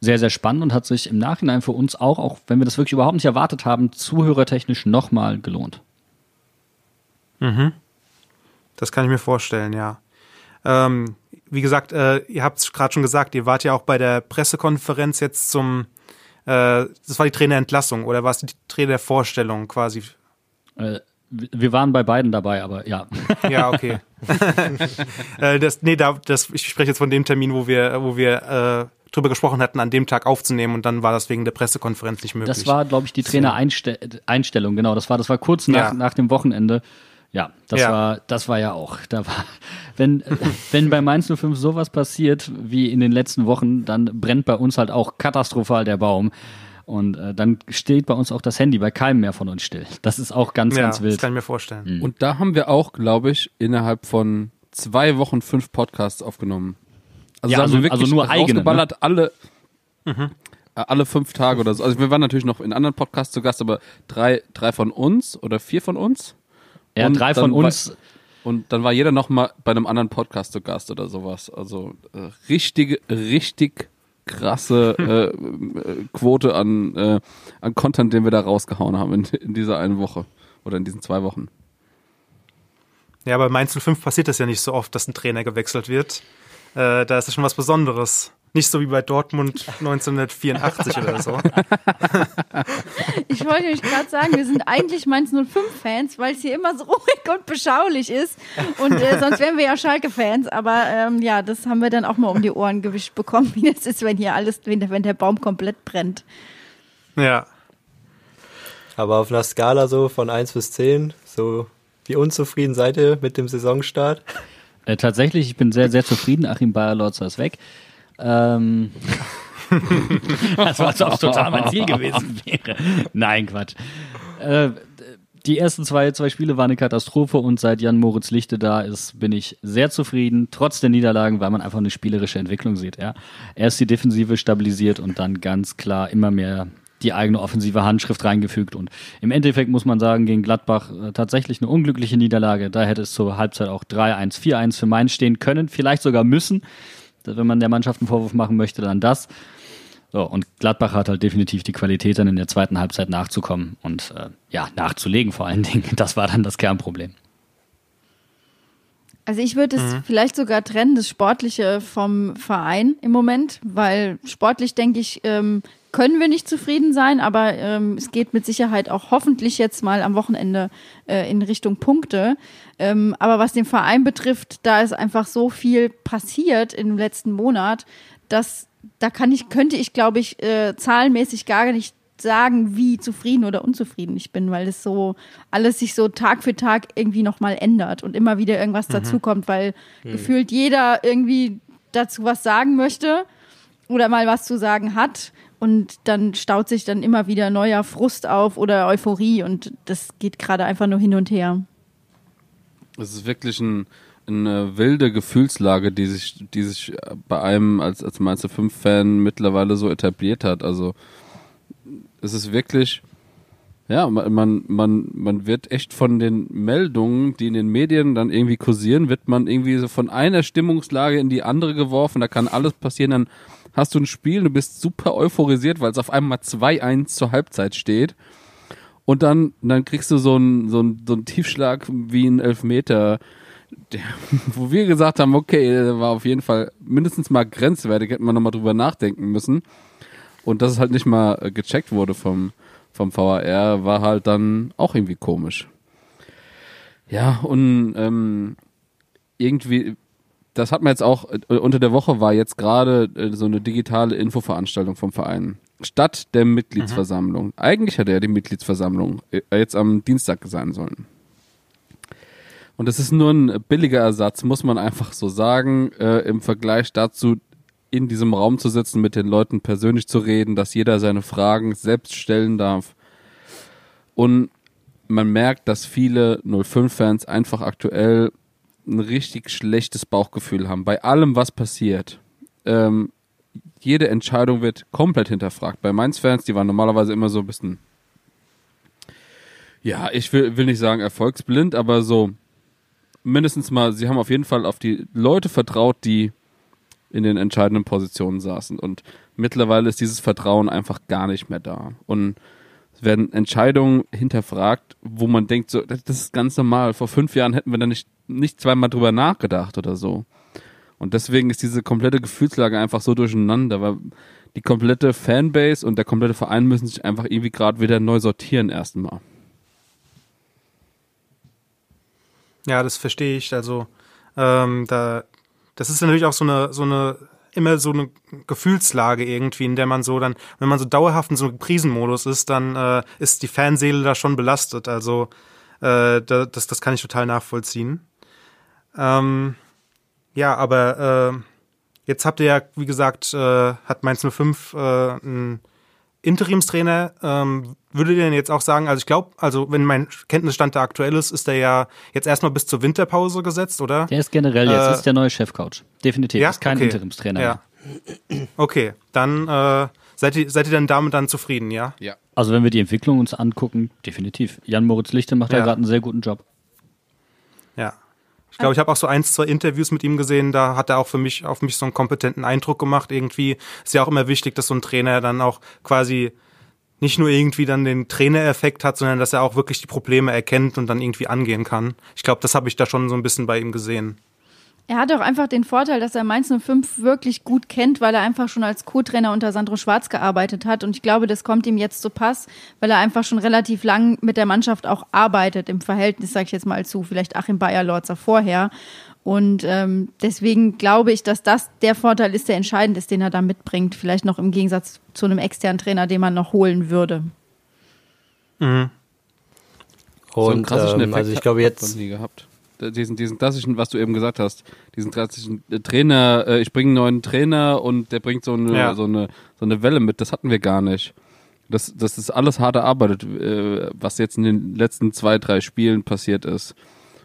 sehr, sehr spannend und hat sich im Nachhinein für uns auch, auch wenn wir das wirklich überhaupt nicht erwartet haben, zuhörertechnisch nochmal gelohnt. Das kann ich mir vorstellen, ja. Ähm, wie gesagt, äh, ihr habt es gerade schon gesagt, ihr wart ja auch bei der Pressekonferenz jetzt zum, äh, das war die Trainerentlassung oder war es die Trainervorstellung quasi? Äh, wir waren bei beiden dabei, aber ja. Ja, okay. äh, das, nee, da, das, ich spreche jetzt von dem Termin, wo wir, wo wir äh, drüber gesprochen hatten, an dem Tag aufzunehmen und dann war das wegen der Pressekonferenz nicht möglich. Das war, glaube ich, die Trainereinstellung, genau. Das war, das war kurz nach, Ja. nach dem Wochenende. Ja, das Ja. war, das war ja auch. Da war, wenn, wenn bei Mainz 05 sowas passiert wie in den letzten Wochen, dann brennt bei uns halt auch katastrophal der Baum. Und äh, dann steht bei uns auch das Handy bei keinem mehr von uns still. Das ist auch ganz, ja, ganz das wild. kann ich mir vorstellen. Und da haben wir auch, glaube ich, innerhalb von zwei Wochen fünf Podcasts aufgenommen. Also, Ja, da haben also- wir wirklich also nur eigene, ne? alle, äh, alle fünf Tage oder so. Also wir waren natürlich noch in anderen Podcasts zu Gast, aber drei, drei von uns oder vier von uns. Ja, Und drei von war- uns. Und dann war jeder noch mal bei einem anderen Podcast zu Gast oder sowas. Also äh, richtig, richtig krasse äh, äh, Quote an, äh, an Content, den wir da rausgehauen haben in, in dieser einen Woche oder in diesen zwei Wochen. Ja, bei Mainz 05 passiert das ja nicht so oft, dass ein Trainer gewechselt wird. Äh, da ist es schon was Besonderes. Nicht so wie bei Dortmund 1984 oder so. Ich wollte nämlich gerade sagen, wir sind eigentlich Mainz 05-Fans, weil es hier immer so ruhig und beschaulich ist. Und äh, sonst wären wir ja Schalke-Fans. Aber ähm, ja, das haben wir dann auch mal um die Ohren gewischt bekommen, wie das ist, wenn hier alles, wenn der, wenn der Baum komplett brennt. Ja. Aber auf einer Skala so von 1 bis 10, so wie unzufrieden seid ihr mit dem Saisonstart? Äh, tatsächlich, ich bin sehr, sehr zufrieden. Achim Bayerlotzer ist weg. Ähm, das war, als ob es total mein Ziel gewesen wäre. Nein, Quatsch. Äh, die ersten zwei, zwei Spiele waren eine Katastrophe und seit Jan Moritz Lichte da ist, bin ich sehr zufrieden, trotz der Niederlagen, weil man einfach eine spielerische Entwicklung sieht. Ja. Erst die Defensive stabilisiert und dann ganz klar immer mehr die eigene offensive Handschrift reingefügt. Und im Endeffekt muss man sagen, gegen Gladbach äh, tatsächlich eine unglückliche Niederlage. Da hätte es zur Halbzeit auch 3-1, 4-1 für Mainz stehen können, vielleicht sogar müssen. Wenn man der Mannschaft einen Vorwurf machen möchte, dann das. So, und Gladbach hat halt definitiv die Qualität, dann in der zweiten Halbzeit nachzukommen und äh, ja, nachzulegen vor allen Dingen. Das war dann das Kernproblem. Also ich würde es vielleicht sogar trennen, das Sportliche vom Verein im Moment, weil sportlich denke ich, ähm, können wir nicht zufrieden sein, aber ähm, es geht mit Sicherheit auch hoffentlich jetzt mal am Wochenende äh, in Richtung Punkte. Ähm, aber was den Verein betrifft, da ist einfach so viel passiert im letzten Monat, dass da kann ich, könnte ich, glaube ich, äh, zahlenmäßig gar nicht sagen, wie zufrieden oder unzufrieden ich bin, weil es so alles sich so Tag für Tag irgendwie nochmal ändert und immer wieder irgendwas dazukommt, weil gefühlt jeder irgendwie dazu was sagen möchte oder mal was zu sagen hat und dann staut sich dann immer wieder neuer Frust auf oder Euphorie und das geht gerade einfach nur hin und her. Es ist wirklich ein, eine wilde Gefühlslage, die sich, die sich bei einem als, als Mainzer 5-Fan mittlerweile so etabliert hat. Also es ist wirklich, ja, man, man, man, wird echt von den Meldungen, die in den Medien dann irgendwie kursieren, wird man irgendwie so von einer Stimmungslage in die andere geworfen. Da kann alles passieren. Dann hast du ein Spiel, du bist super euphorisiert, weil es auf einmal 2-1 zur Halbzeit steht. Und dann, dann kriegst du so einen, so einen, so einen Tiefschlag wie ein Elfmeter, der, wo wir gesagt haben, okay, der war auf jeden Fall mindestens mal grenzwertig, hätten wir nochmal drüber nachdenken müssen. Und dass es halt nicht mal äh, gecheckt wurde vom, vom VAR, war halt dann auch irgendwie komisch. Ja, und ähm, irgendwie, das hat man jetzt auch, äh, unter der Woche war jetzt gerade äh, so eine digitale Infoveranstaltung vom Verein. Statt der Mitgliedsversammlung. Eigentlich hätte ja die Mitgliedsversammlung äh, jetzt am Dienstag sein sollen. Und das ist nur ein billiger Ersatz, muss man einfach so sagen, äh, im Vergleich dazu, in diesem Raum zu sitzen, mit den Leuten persönlich zu reden, dass jeder seine Fragen selbst stellen darf. Und man merkt, dass viele 05-Fans einfach aktuell ein richtig schlechtes Bauchgefühl haben. Bei allem, was passiert. Ähm, jede Entscheidung wird komplett hinterfragt. Bei Mainz-Fans, die waren normalerweise immer so ein bisschen, ja, ich will, will nicht sagen erfolgsblind, aber so mindestens mal, sie haben auf jeden Fall auf die Leute vertraut, die in den entscheidenden Positionen saßen. Und mittlerweile ist dieses Vertrauen einfach gar nicht mehr da. Und es werden Entscheidungen hinterfragt, wo man denkt, so, das ist ganz normal. Vor fünf Jahren hätten wir da nicht, nicht zweimal drüber nachgedacht oder so. Und deswegen ist diese komplette Gefühlslage einfach so durcheinander, weil die komplette Fanbase und der komplette Verein müssen sich einfach irgendwie gerade wieder neu sortieren erstmal. Ja, das verstehe ich. Also ähm, da, das ist natürlich auch so eine, so eine immer so eine Gefühlslage irgendwie, in der man so dann, wenn man so dauerhaft in so einem Krisenmodus ist, dann äh, ist die Fanseele da schon belastet. Also äh, das, das kann ich total nachvollziehen. Ähm, ja, aber äh, jetzt habt ihr ja, wie gesagt, äh, hat Mainz 05 äh, einen Interimstrainer. Ähm, würdet ihr denn jetzt auch sagen, also ich glaube, also wenn mein Kenntnisstand da aktuell ist, ist der ja jetzt erstmal bis zur Winterpause gesetzt, oder? Der ist generell jetzt Äh, ist der neue Chefcoach. Definitiv. ja? Ist kein Okay. Interimstrainer. Ja. Okay, dann äh, seid ihr seid ihr dann damit dann zufrieden, ja? Ja. Also wenn wir die Entwicklung uns angucken, definitiv. Jan Moritz Lichte macht da Ja. gerade einen sehr guten Job. Ja. Ich glaube, ich habe auch so eins, zwei Interviews mit ihm gesehen, da hat er auch für mich, auf mich so einen kompetenten Eindruck gemacht. Irgendwie ist ja auch immer wichtig, dass so ein Trainer dann auch quasi nicht nur irgendwie dann den Trainereffekt hat, sondern dass er auch wirklich die Probleme erkennt und dann irgendwie angehen kann. Ich glaube, das habe ich da schon so ein bisschen bei ihm gesehen. Er hat auch einfach den Vorteil, dass er Mainz 05 wirklich gut kennt, weil er einfach schon als Co-Trainer unter Sandro Schwarz gearbeitet hat. Und ich glaube, das kommt ihm jetzt zu Pass, weil er einfach schon relativ lang mit der Mannschaft auch arbeitet, im Verhältnis, sage ich jetzt mal zu, vielleicht Achim Bayer-Lorzer vorher. Und ähm, deswegen glaube ich, dass das der Vorteil ist, der entscheidend ist, den er da mitbringt. Vielleicht noch im Gegensatz zu einem externen Trainer, den man noch holen würde. so einen Und klassischen ähm, Effekt also ich hat glaube man jetzt, nie gehabt. Diesen, diesen klassischen, was du eben gesagt hast, diesen klassischen äh, Trainer, äh, ich bringe einen neuen Trainer und der bringt so eine, Ja. so eine, so eine Welle mit, das hatten wir gar nicht. Das, das ist alles hart erarbeitet, äh, was jetzt in den letzten zwei, drei Spielen passiert ist.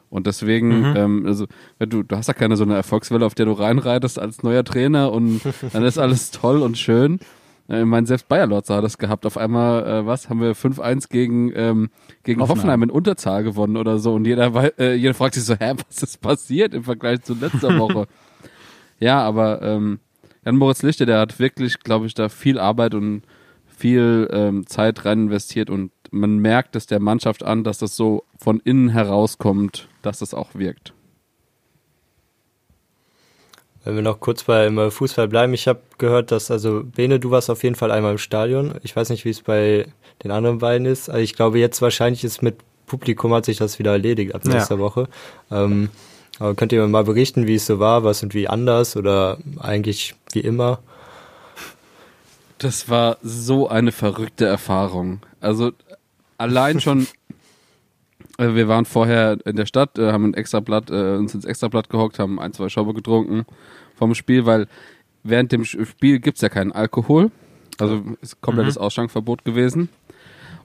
Und deswegen, ähm, also, wenn du, du hast ja keine so eine Erfolgswelle, auf der du reinreitest als neuer Trainer und dann ist alles toll und schön. Äh, Ich meine, selbst Bayer Lotzer hat das gehabt. Auf einmal, äh, was, haben wir 5-1 gegen, ähm, gegen Hoffenheim. Hoffenheim. in Unterzahl gewonnen oder so. Und jeder, äh, jeder fragt sich so, hä, was ist passiert im Vergleich zu letzter Woche? ja, aber ähm, Jan Moritz Lichte, der hat wirklich, glaube ich, da viel Arbeit und viel ähm, Zeit rein investiert und man merkt es der Mannschaft an, dass das so von innen herauskommt, dass das auch wirkt. Wenn wir noch kurz beim äh, Fußball bleiben, ich habe gehört, dass, also Bene, du warst auf jeden Fall einmal im Stadion. Ich weiß nicht, wie es bei den anderen beiden ist. Also ich glaube, jetzt wahrscheinlich ist mit Publikum hat sich das wieder erledigt ab nächster ja. Woche. Ähm, aber könnt ihr mir mal berichten, wie es so war, was und wie anders oder eigentlich wie immer? Das war so eine verrückte Erfahrung. Also allein schon, wir waren vorher in der Stadt, äh, haben ein Extrablatt, äh, uns ins Extrablatt gehockt, haben ein, zwei Schauber getrunken vom Spiel, weil während dem Spiel gibt's ja keinen Alkohol. Also ist komplettes mhm. Ausschankverbot gewesen.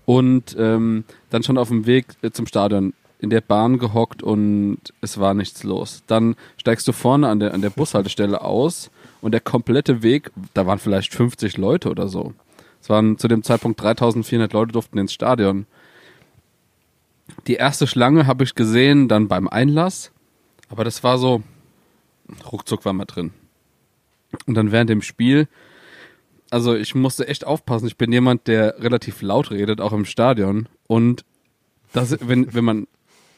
Und ähm, dann schon auf dem Weg äh, zum Stadion in der Bahn gehockt und es war nichts los. Dann steigst du vorne an der, an der Bushaltestelle aus und der komplette Weg, da waren vielleicht 50 Leute oder so. Es waren zu dem Zeitpunkt 3400 Leute durften ins Stadion. Die erste Schlange habe ich gesehen dann beim Einlass, aber das war so, ruckzuck war man drin. Und dann während dem Spiel, also ich musste echt aufpassen. Ich bin jemand, der relativ laut redet, auch im Stadion. Und das, wenn, wenn man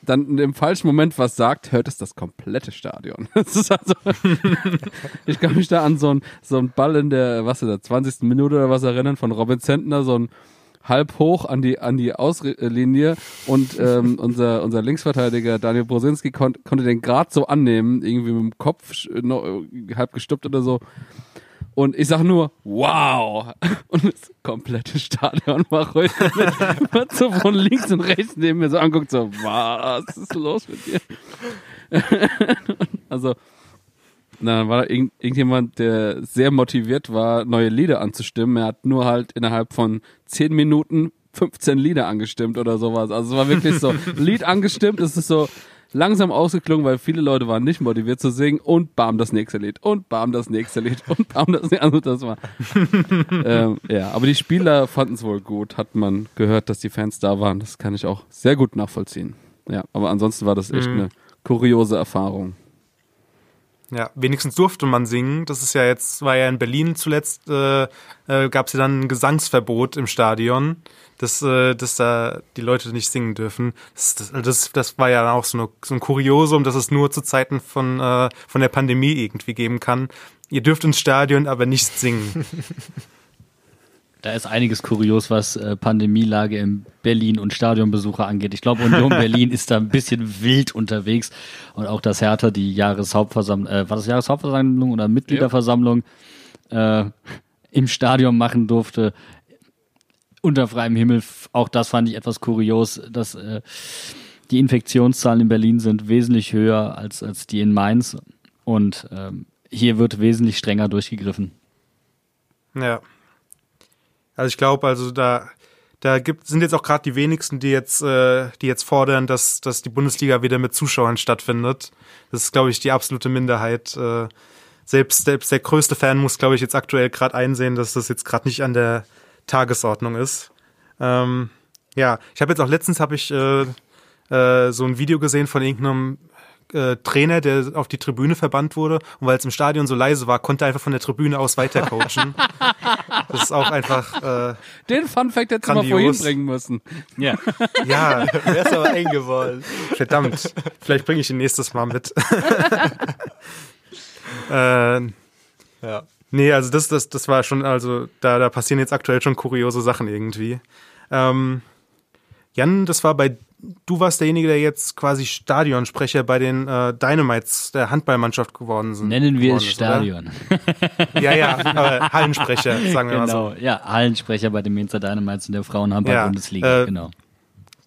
dann im falschen Moment was sagt, hört es das komplette Stadion. Das also, ich kann mich da an so einen so Ball in der, was ist das, 20. Minute oder was erinnern von Robin Zentner, so ein halb hoch an die an die Auslinie und ähm, unser unser Linksverteidiger Daniel Brosinski kon konnte den gerade so annehmen, irgendwie mit dem Kopf noch, halb gestoppt oder so und ich sag nur, wow! Und das komplette Stadion war ruhig. Man so von links und rechts neben mir so anguckt, so, was ist los mit dir? also, dann war da irgend, irgendjemand, der sehr motiviert war, neue Lieder anzustimmen. Er hat nur halt innerhalb von zehn Minuten 15 Lieder angestimmt oder sowas. Also es war wirklich so, Lied angestimmt, es ist so, langsam ausgeklungen, weil viele Leute waren nicht motiviert zu singen und bam, das nächste Lied und bam, das nächste Lied und bam, das nächste also das war. ähm, ja, aber die Spieler fanden es wohl gut, hat man gehört, dass die Fans da waren. Das kann ich auch sehr gut nachvollziehen. Ja, aber ansonsten war das echt mhm. eine kuriose Erfahrung. Ja, wenigstens durfte man singen. Das ist ja jetzt, war ja in Berlin zuletzt, äh, äh, gab es ja dann ein Gesangsverbot im Stadion, dass, äh, dass da die Leute nicht singen dürfen. Das, das, das, war ja auch so, eine, so ein Kuriosum, dass es nur zu Zeiten von, äh, von der Pandemie irgendwie geben kann. Ihr dürft ins Stadion, aber nicht singen. Da ist einiges kurios, was äh, Pandemielage in Berlin und Stadionbesucher angeht. Ich glaube, Union Berlin ist da ein bisschen wild unterwegs und auch das Hertha die Jahreshauptversammlung, äh, war das Jahreshauptversammlung oder Mitgliederversammlung äh, im Stadion machen durfte unter freiem Himmel. Auch das fand ich etwas kurios, dass äh, die Infektionszahlen in Berlin sind wesentlich höher als als die in Mainz und ähm, hier wird wesentlich strenger durchgegriffen. Ja. Also ich glaube, also da da gibt sind jetzt auch gerade die wenigsten, die jetzt äh, die jetzt fordern, dass dass die Bundesliga wieder mit Zuschauern stattfindet. Das ist glaube ich die absolute Minderheit. Äh, selbst selbst der größte Fan muss glaube ich jetzt aktuell gerade einsehen, dass das jetzt gerade nicht an der Tagesordnung ist. Ähm, ja, ich habe jetzt auch letztens habe ich äh, äh, so ein Video gesehen von irgendeinem äh, Trainer, der auf die Tribüne verbannt wurde und weil es im Stadion so leise war, konnte er einfach von der Tribüne aus weiter coachen. das ist auch einfach. Äh, Den Fun Fact hättest du mal vorhin bringen müssen. Ja. Ja. Wär's aber eng geworden. Verdammt. Vielleicht bringe ich ihn nächstes Mal mit. äh, ja. Nee, also das, das, das war schon, also da, da passieren jetzt aktuell schon kuriose Sachen irgendwie. Ähm, Jan, das war bei du warst derjenige, der jetzt quasi Stadionsprecher bei den äh, Dynamites der Handballmannschaft geworden sind. Nennen wir es Stadion. ja, ja, aber Hallensprecher, sagen wir genau, mal so. Ja, Hallensprecher bei den Mainzer Dynamites in der Frauenhandball-Bundesliga, ja, äh, genau.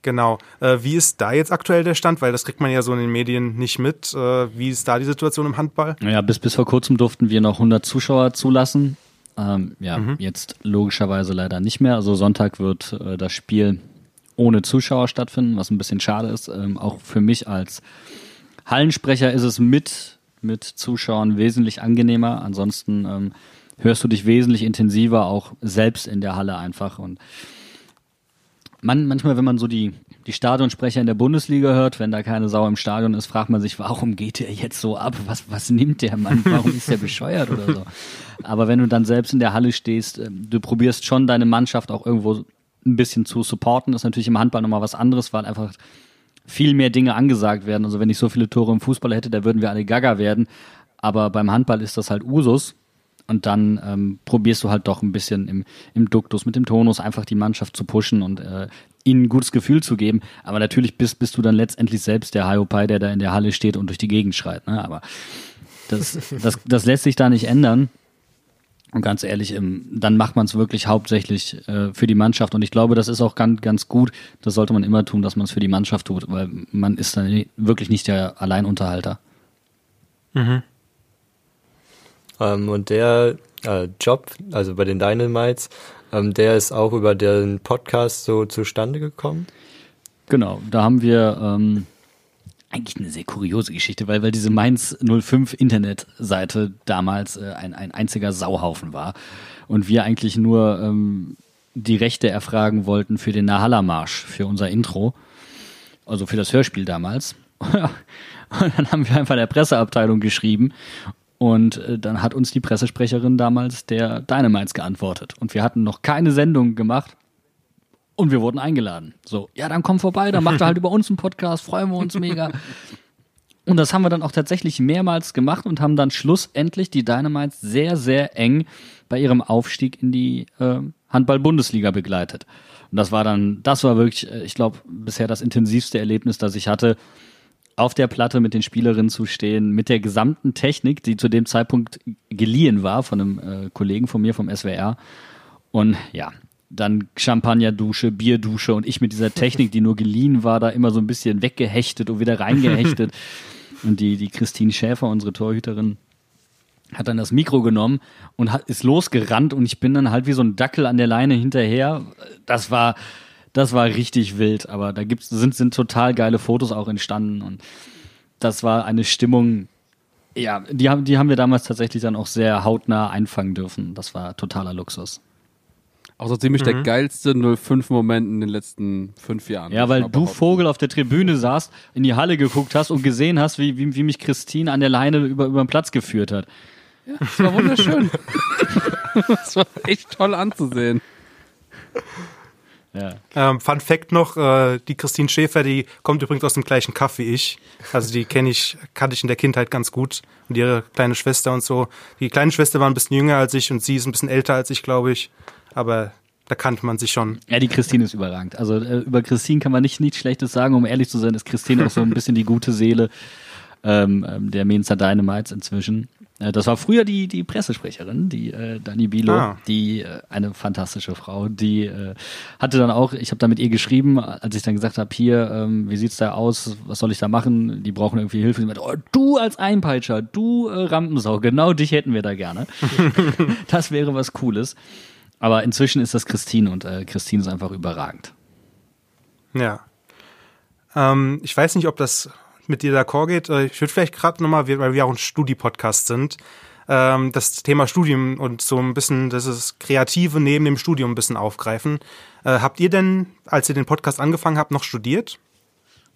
Genau. Äh, wie ist da jetzt aktuell der Stand? Weil das kriegt man ja so in den Medien nicht mit. Äh, wie ist da die Situation im Handball? Ja, bis, bis vor kurzem durften wir noch 100 Zuschauer zulassen. Ähm, ja, mhm. jetzt logischerweise leider nicht mehr. Also Sonntag wird äh, das Spiel ohne Zuschauer stattfinden, was ein bisschen schade ist. Ähm, auch für mich als Hallensprecher ist es mit, mit Zuschauern wesentlich angenehmer. Ansonsten ähm, hörst du dich wesentlich intensiver, auch selbst in der Halle einfach. Und man, manchmal, wenn man so die, die Stadionsprecher in der Bundesliga hört, wenn da keine Sau im Stadion ist, fragt man sich, warum geht der jetzt so ab? Was, was nimmt der Mann? Warum ist der bescheuert oder so? Aber wenn du dann selbst in der Halle stehst, ähm, du probierst schon deine Mannschaft auch irgendwo ein bisschen zu supporten. Das ist natürlich im Handball nochmal was anderes, weil einfach viel mehr Dinge angesagt werden. Also wenn ich so viele Tore im Fußball hätte, da würden wir alle gaga werden. aber beim Handball ist das halt Usus. Und dann ähm, probierst du halt doch ein bisschen im, im Duktus, mit dem Tonus einfach die Mannschaft zu pushen und äh, ihnen ein gutes Gefühl zu geben. Aber natürlich bist, bist du dann letztendlich selbst der Hiopai, der da in der Halle steht und durch die Gegend schreit. Ne? Aber das, das, das lässt sich da nicht ändern. Und ganz ehrlich, ähm, dann macht man es wirklich hauptsächlich äh, für die Mannschaft. Und ich glaube, das ist auch ganz, ganz gut. Das sollte man immer tun, dass man es für die Mannschaft tut, weil man ist dann wirklich nicht der Alleinunterhalter. Ähm, und der äh, Job, also bei den Dynamites, ähm, der ist auch über den Podcast so zustande gekommen. Genau, da haben wir ähm, eigentlich eine sehr kuriose Geschichte, weil, weil diese Mainz 05 Internetseite damals äh, ein, ein einziger Sauhaufen war und wir eigentlich nur ähm, die Rechte erfragen wollten für den Nahalla-Marsch, für unser Intro, also für das Hörspiel damals. Und dann haben wir einfach der Presseabteilung geschrieben und äh, dann hat uns die Pressesprecherin damals der Dynamites geantwortet. Und wir hatten noch keine Sendung gemacht und wir wurden eingeladen. So, ja, dann komm vorbei, dann macht er halt über uns einen Podcast, freuen wir uns mega. Und das haben wir dann auch tatsächlich mehrmals gemacht und haben dann schlussendlich die Dynamites sehr, sehr eng bei ihrem Aufstieg in die äh, Handball-Bundesliga begleitet. Und das war dann, das war wirklich, äh, ich glaube, bisher das intensivste Erlebnis, das ich hatte, auf der Platte mit den Spielerinnen zu stehen, mit der gesamten Technik, die zu dem Zeitpunkt geliehen war von einem äh, Kollegen von mir vom SWR. Und ja, dann Champagnerdusche, Bierdusche und ich mit dieser Technik, die nur geliehen war, da immer so ein bisschen weggehechtet und wieder reingehechtet. und die, die Christine Schäfer, unsere Torhüterin, hat dann das Mikro genommen und hat, ist losgerannt und ich bin dann halt wie so ein Dackel an der Leine hinterher. Das war, das war richtig wild, aber da gibt's, sind, sind total geile Fotos auch entstanden und das war eine Stimmung, ja, die haben, die haben wir damals tatsächlich dann auch sehr hautnah einfangen dürfen. Das war totaler Luxus. Auch so ziemlich der geilste 05-Moment in den letzten fünf Jahren. Ja, weil du. Vogel auf der Tribüne saßt, in die Halle geguckt hast und gesehen hast, wie, wie, wie mich Christine an der Leine über, über den Platz geführt hat. Das war wunderschön. das war echt toll anzusehen. Ja. Ähm, Fun Fact noch, äh, die Christine Schäfer, die kommt übrigens aus dem gleichen Kaff wie ich. Also die kenne ich, kannte ich in der Kindheit ganz gut. Und ihre kleine Schwester und so. Die kleine Schwester war ein bisschen jünger als ich und sie ist ein bisschen älter als ich, glaube ich. Aber da kannte man sich schon. Ja, die Christine ist überragend. Also äh, über Christine kann man nicht nichts Schlechtes sagen. Um ehrlich zu sein, ist Christine auch so ein bisschen die gute Seele ähm, ähm, der Mainzer Dynamites inzwischen. Äh, das war früher die, die Pressesprecherin, die äh, Dani Bilo, Ah. die äh, eine fantastische Frau. Die äh, hatte dann auch, ich habe da mit ihr geschrieben, als ich dann gesagt habe, hier, ähm, wie sieht's da aus, was soll ich da machen? Die brauchen irgendwie Hilfe. Sie meinte, oh, du als Einpeitscher, du äh, Rampensau, genau dich hätten wir da gerne. das wäre was Cooles. Aber inzwischen ist das Christine und äh, Christine ist einfach überragend. Ja. Ähm, ich weiß nicht, ob das mit dir d'accord geht. Äh, Ich würde vielleicht gerade nochmal, weil wir auch ein Studi-Podcast sind, ähm, das Thema Studium und so ein bisschen das Kreative neben dem Studium ein bisschen aufgreifen. Äh, habt ihr denn, als ihr den Podcast angefangen habt, noch studiert?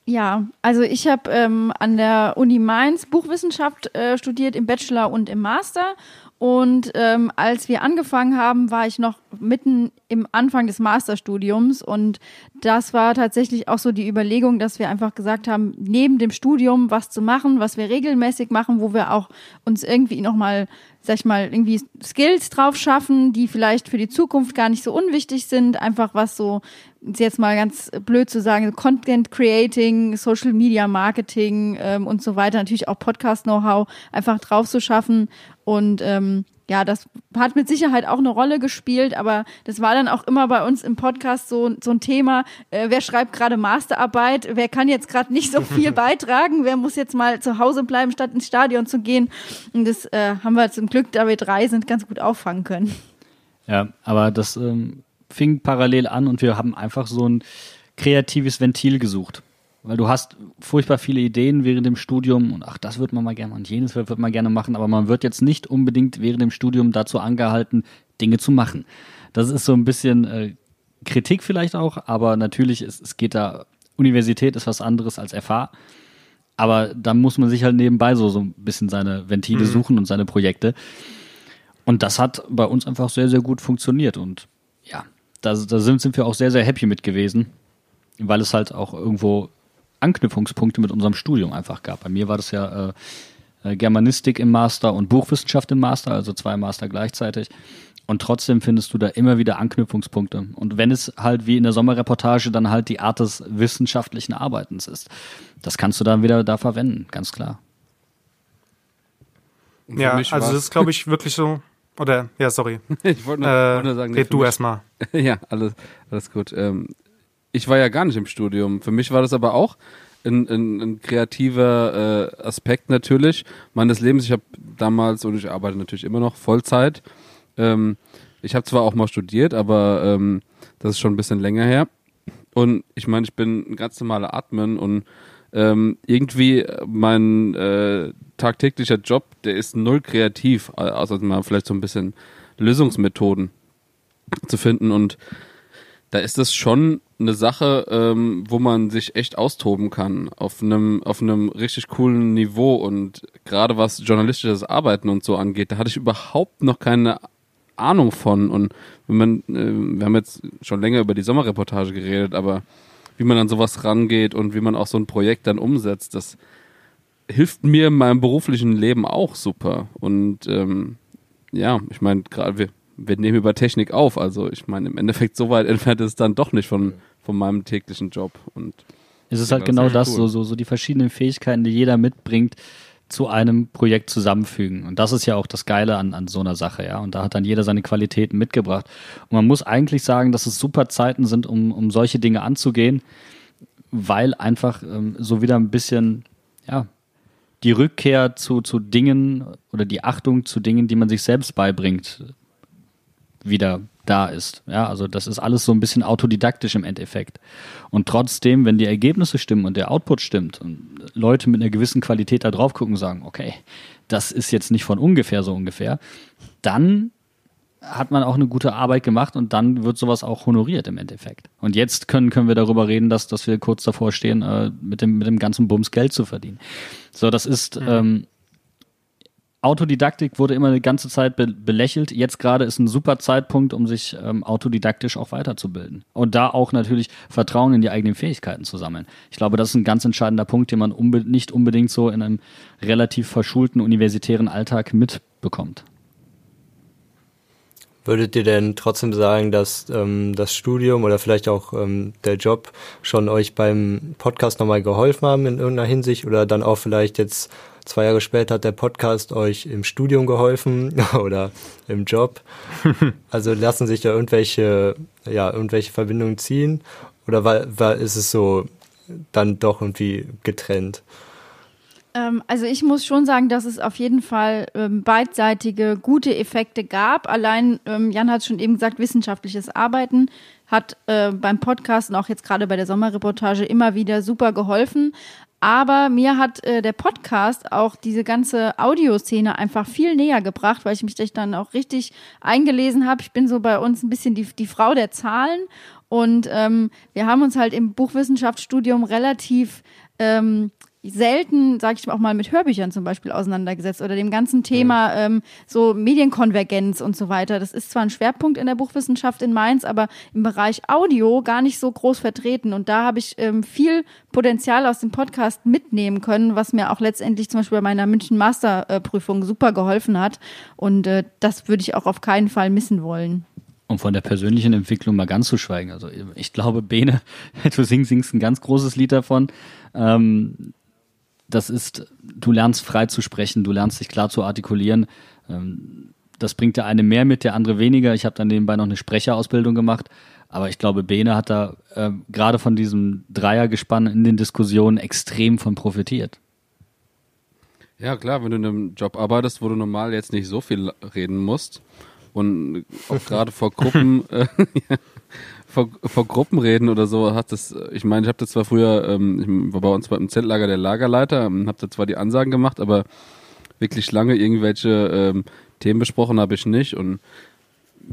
Ja, also ich habe ähm, an der Uni Mainz Buchwissenschaft äh, studiert im Bachelor und im Master. Und ähm, als wir angefangen haben, war ich noch mitten im Anfang des Masterstudiums. Und das war tatsächlich auch so die Überlegung, dass wir einfach gesagt haben, neben dem Studium was zu machen, was wir regelmäßig machen, wo wir auch uns irgendwie nochmal, sag ich mal, irgendwie Skills drauf schaffen, die vielleicht für die Zukunft gar nicht so unwichtig sind. Einfach was so, jetzt mal ganz blöd zu sagen, Content Creating, Social Media Marketing ähm, und so weiter, natürlich auch Podcast-Know-how einfach drauf zu schaffen. Und ähm, ja, das hat mit Sicherheit auch eine Rolle gespielt, aber das war dann auch immer bei uns im Podcast so, so ein Thema, äh, wer schreibt gerade Masterarbeit, wer kann jetzt gerade nicht so viel beitragen, wer muss jetzt mal zu Hause bleiben, statt ins Stadion zu gehen. Und das äh, haben wir zum Glück, da wir drei sind, ganz gut auffangen können. Ja, aber das ähm, fing parallel an und wir haben einfach so ein kreatives Ventil gesucht. Weil du hast furchtbar viele Ideen während dem Studium und ach, das wird man mal gerne und jenes wird, man gerne machen, aber man wird jetzt nicht unbedingt während dem Studium dazu angehalten, Dinge zu machen. Das ist so ein bisschen äh, Kritik vielleicht auch, aber natürlich, es, es geht da, Universität ist was anderes als FH. Aber da muss man sich halt nebenbei so, so ein bisschen seine Ventile suchen und seine Projekte. Und das hat bei uns einfach sehr, sehr gut funktioniert. Und ja, da, da sind, sind wir auch sehr, sehr happy mit gewesen, weil es halt auch irgendwo Anknüpfungspunkte mit unserem Studium einfach gab. Bei mir war das ja äh, äh, Germanistik im Master und Buchwissenschaft im Master, also zwei Master gleichzeitig. Und trotzdem findest du da immer wieder Anknüpfungspunkte. Und wenn es halt wie in der Sommerreportage dann halt die Art des wissenschaftlichen Arbeitens ist, das kannst du dann wieder da verwenden, ganz klar. Ja, also das ist, glaube ich, wirklich so. Oder, ja, sorry. ich wollte nur, Äh, nur sagen, nee, red du erstmal. ja, alles, alles gut. Ähm, ich war ja gar nicht im Studium. Für mich war das aber auch ein, ein, ein kreativer äh, Aspekt natürlich meines Lebens. Ich habe damals und ich arbeite natürlich immer noch Vollzeit. Ähm, ich habe zwar auch mal studiert, aber ähm, das ist schon ein bisschen länger her. Und ich meine, ich bin ein ganz normaler Admin und ähm, irgendwie mein äh, tagtäglicher Job, der ist null kreativ, äh, außer mal vielleicht so ein bisschen Lösungsmethoden zu finden und da ist es schon eine Sache, ähm, wo man sich echt austoben kann auf einem auf einem richtig coolen Niveau. Und gerade was journalistisches Arbeiten und so angeht, da hatte ich überhaupt noch keine Ahnung von. Und wenn man äh, wir haben jetzt schon länger über die Sommerreportage geredet, aber wie man an sowas rangeht und wie man auch so ein Projekt dann umsetzt, das hilft mir in meinem beruflichen Leben auch super. Und ähm, ja, ich meine, gerade wir, wir nehmen über Technik auf, also ich meine, im Endeffekt so weit entfernt ist es dann doch nicht von, von meinem täglichen Job. Und Es ist halt genau das, cool. so, so, so die verschiedenen Fähigkeiten, die jeder mitbringt, zu einem Projekt zusammenfügen. Und das ist ja auch das Geile an, an so einer Sache, ja. Und da hat dann jeder seine Qualitäten mitgebracht. Und man muss eigentlich sagen, dass es super Zeiten sind, um, um solche Dinge anzugehen, weil einfach ähm, so wieder ein bisschen, ja, die Rückkehr zu, zu Dingen oder die Achtung zu Dingen, die man sich selbst beibringt, wieder da ist. Ja, also das ist alles so ein bisschen autodidaktisch im Endeffekt. Und trotzdem, wenn die Ergebnisse stimmen und der Output stimmt und Leute mit einer gewissen Qualität da drauf gucken und sagen, okay, das ist jetzt nicht von ungefähr so ungefähr, dann hat man auch eine gute Arbeit gemacht und dann wird sowas auch honoriert im Endeffekt. Und jetzt können, können wir darüber reden, dass, dass wir kurz davor stehen, äh, mit, dem, mit dem ganzen Bums Geld zu verdienen. So, das ist, ähm, Autodidaktik wurde immer eine ganze Zeit be belächelt. Jetzt gerade ist ein super Zeitpunkt, um sich ähm, autodidaktisch auch weiterzubilden. Und da auch natürlich Vertrauen in die eigenen Fähigkeiten zu sammeln. Ich glaube, das ist ein ganz entscheidender Punkt, den man unbe nicht unbedingt so in einem relativ verschulten universitären Alltag mitbekommt. Würdet ihr denn trotzdem sagen, dass ähm, das Studium oder vielleicht auch ähm, der Job schon euch beim Podcast nochmal geholfen haben in irgendeiner Hinsicht oder dann auch vielleicht jetzt zwei Jahre später hat der Podcast euch im Studium geholfen oder im Job? Also lassen sich da irgendwelche, ja, irgendwelche Verbindungen ziehen oder war, war, ist es so dann doch irgendwie getrennt? Ähm, also ich muss schon sagen, dass es auf jeden Fall ähm, beidseitige gute Effekte gab. Allein, ähm, Jan hat schon eben gesagt, wissenschaftliches Arbeiten hat äh, beim Podcast und auch jetzt gerade bei der Sommerreportage immer wieder super geholfen. Aber mir hat äh, der Podcast auch diese ganze Audioszene einfach viel näher gebracht, weil ich mich dann auch richtig eingelesen habe. Ich bin so bei uns ein bisschen die, die Frau der Zahlen und ähm, wir haben uns halt im Buchwissenschaftsstudium relativ ähm, selten, sage ich auch mal, mit Hörbüchern zum Beispiel auseinandergesetzt oder dem ganzen Thema ähm, so Medienkonvergenz und so weiter. Das ist zwar ein Schwerpunkt in der Buchwissenschaft in Mainz, aber im Bereich Audio gar nicht so groß vertreten. Und da habe ich ähm, viel Potenzial aus dem Podcast mitnehmen können, was mir auch letztendlich zum Beispiel bei meiner München Masterprüfung super geholfen hat. Und äh, das würde ich auch auf keinen Fall missen wollen. Um von der persönlichen Entwicklung mal ganz zu schweigen. Also ich glaube, Bene, du singst, singst ein ganz großes Lied davon. Ähm, das ist, du lernst frei zu sprechen, du lernst dich klar zu artikulieren. Ähm, das bringt der eine mehr mit, der andere weniger. Ich habe dann nebenbei noch eine Sprecherausbildung gemacht. Aber ich glaube, Bene hat da äh, gerade von diesem Dreiergespann in den Diskussionen extrem von profitiert. ja, klar, wenn du in einem Job arbeitest, wo du normal jetzt nicht so viel reden musst und auch gerade vor Gruppen, äh, vor, vor Gruppen reden oder so, hat das, ich meine, ich habe das zwar früher, ähm, ich war bei uns im Zeltlager der Lagerleiter, ähm, habe da zwar die Ansagen gemacht, aber wirklich lange irgendwelche ähm, Themen besprochen habe ich nicht und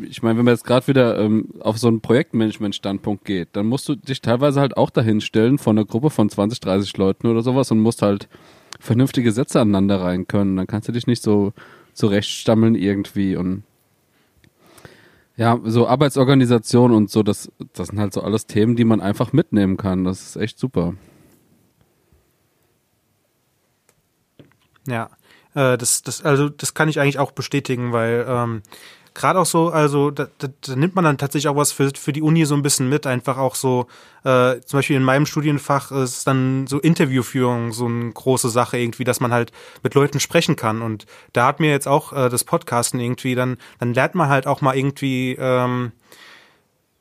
ich meine, wenn man jetzt gerade wieder ähm, auf so einen Projektmanagement-Standpunkt geht, dann musst du dich teilweise halt auch dahin stellen von einer Gruppe von 20, 30 Leuten oder sowas und musst halt vernünftige Sätze aneinander rein können. Dann kannst du dich nicht so zurechtstammeln irgendwie und ja, so Arbeitsorganisation und so, das, das sind halt so alles Themen, die man einfach mitnehmen kann. Das ist echt super. Ja. Äh, das, das, also das kann ich eigentlich auch bestätigen, weil ähm, gerade auch so, also da, da, da nimmt man dann tatsächlich auch was für, für die Uni so ein bisschen mit, einfach auch so, äh, zum Beispiel in meinem Studienfach ist dann so Interviewführung so eine große Sache irgendwie, dass man halt mit Leuten sprechen kann. Und da hat mir jetzt auch äh, das Podcasten irgendwie, dann, dann lernt man halt auch mal irgendwie ähm,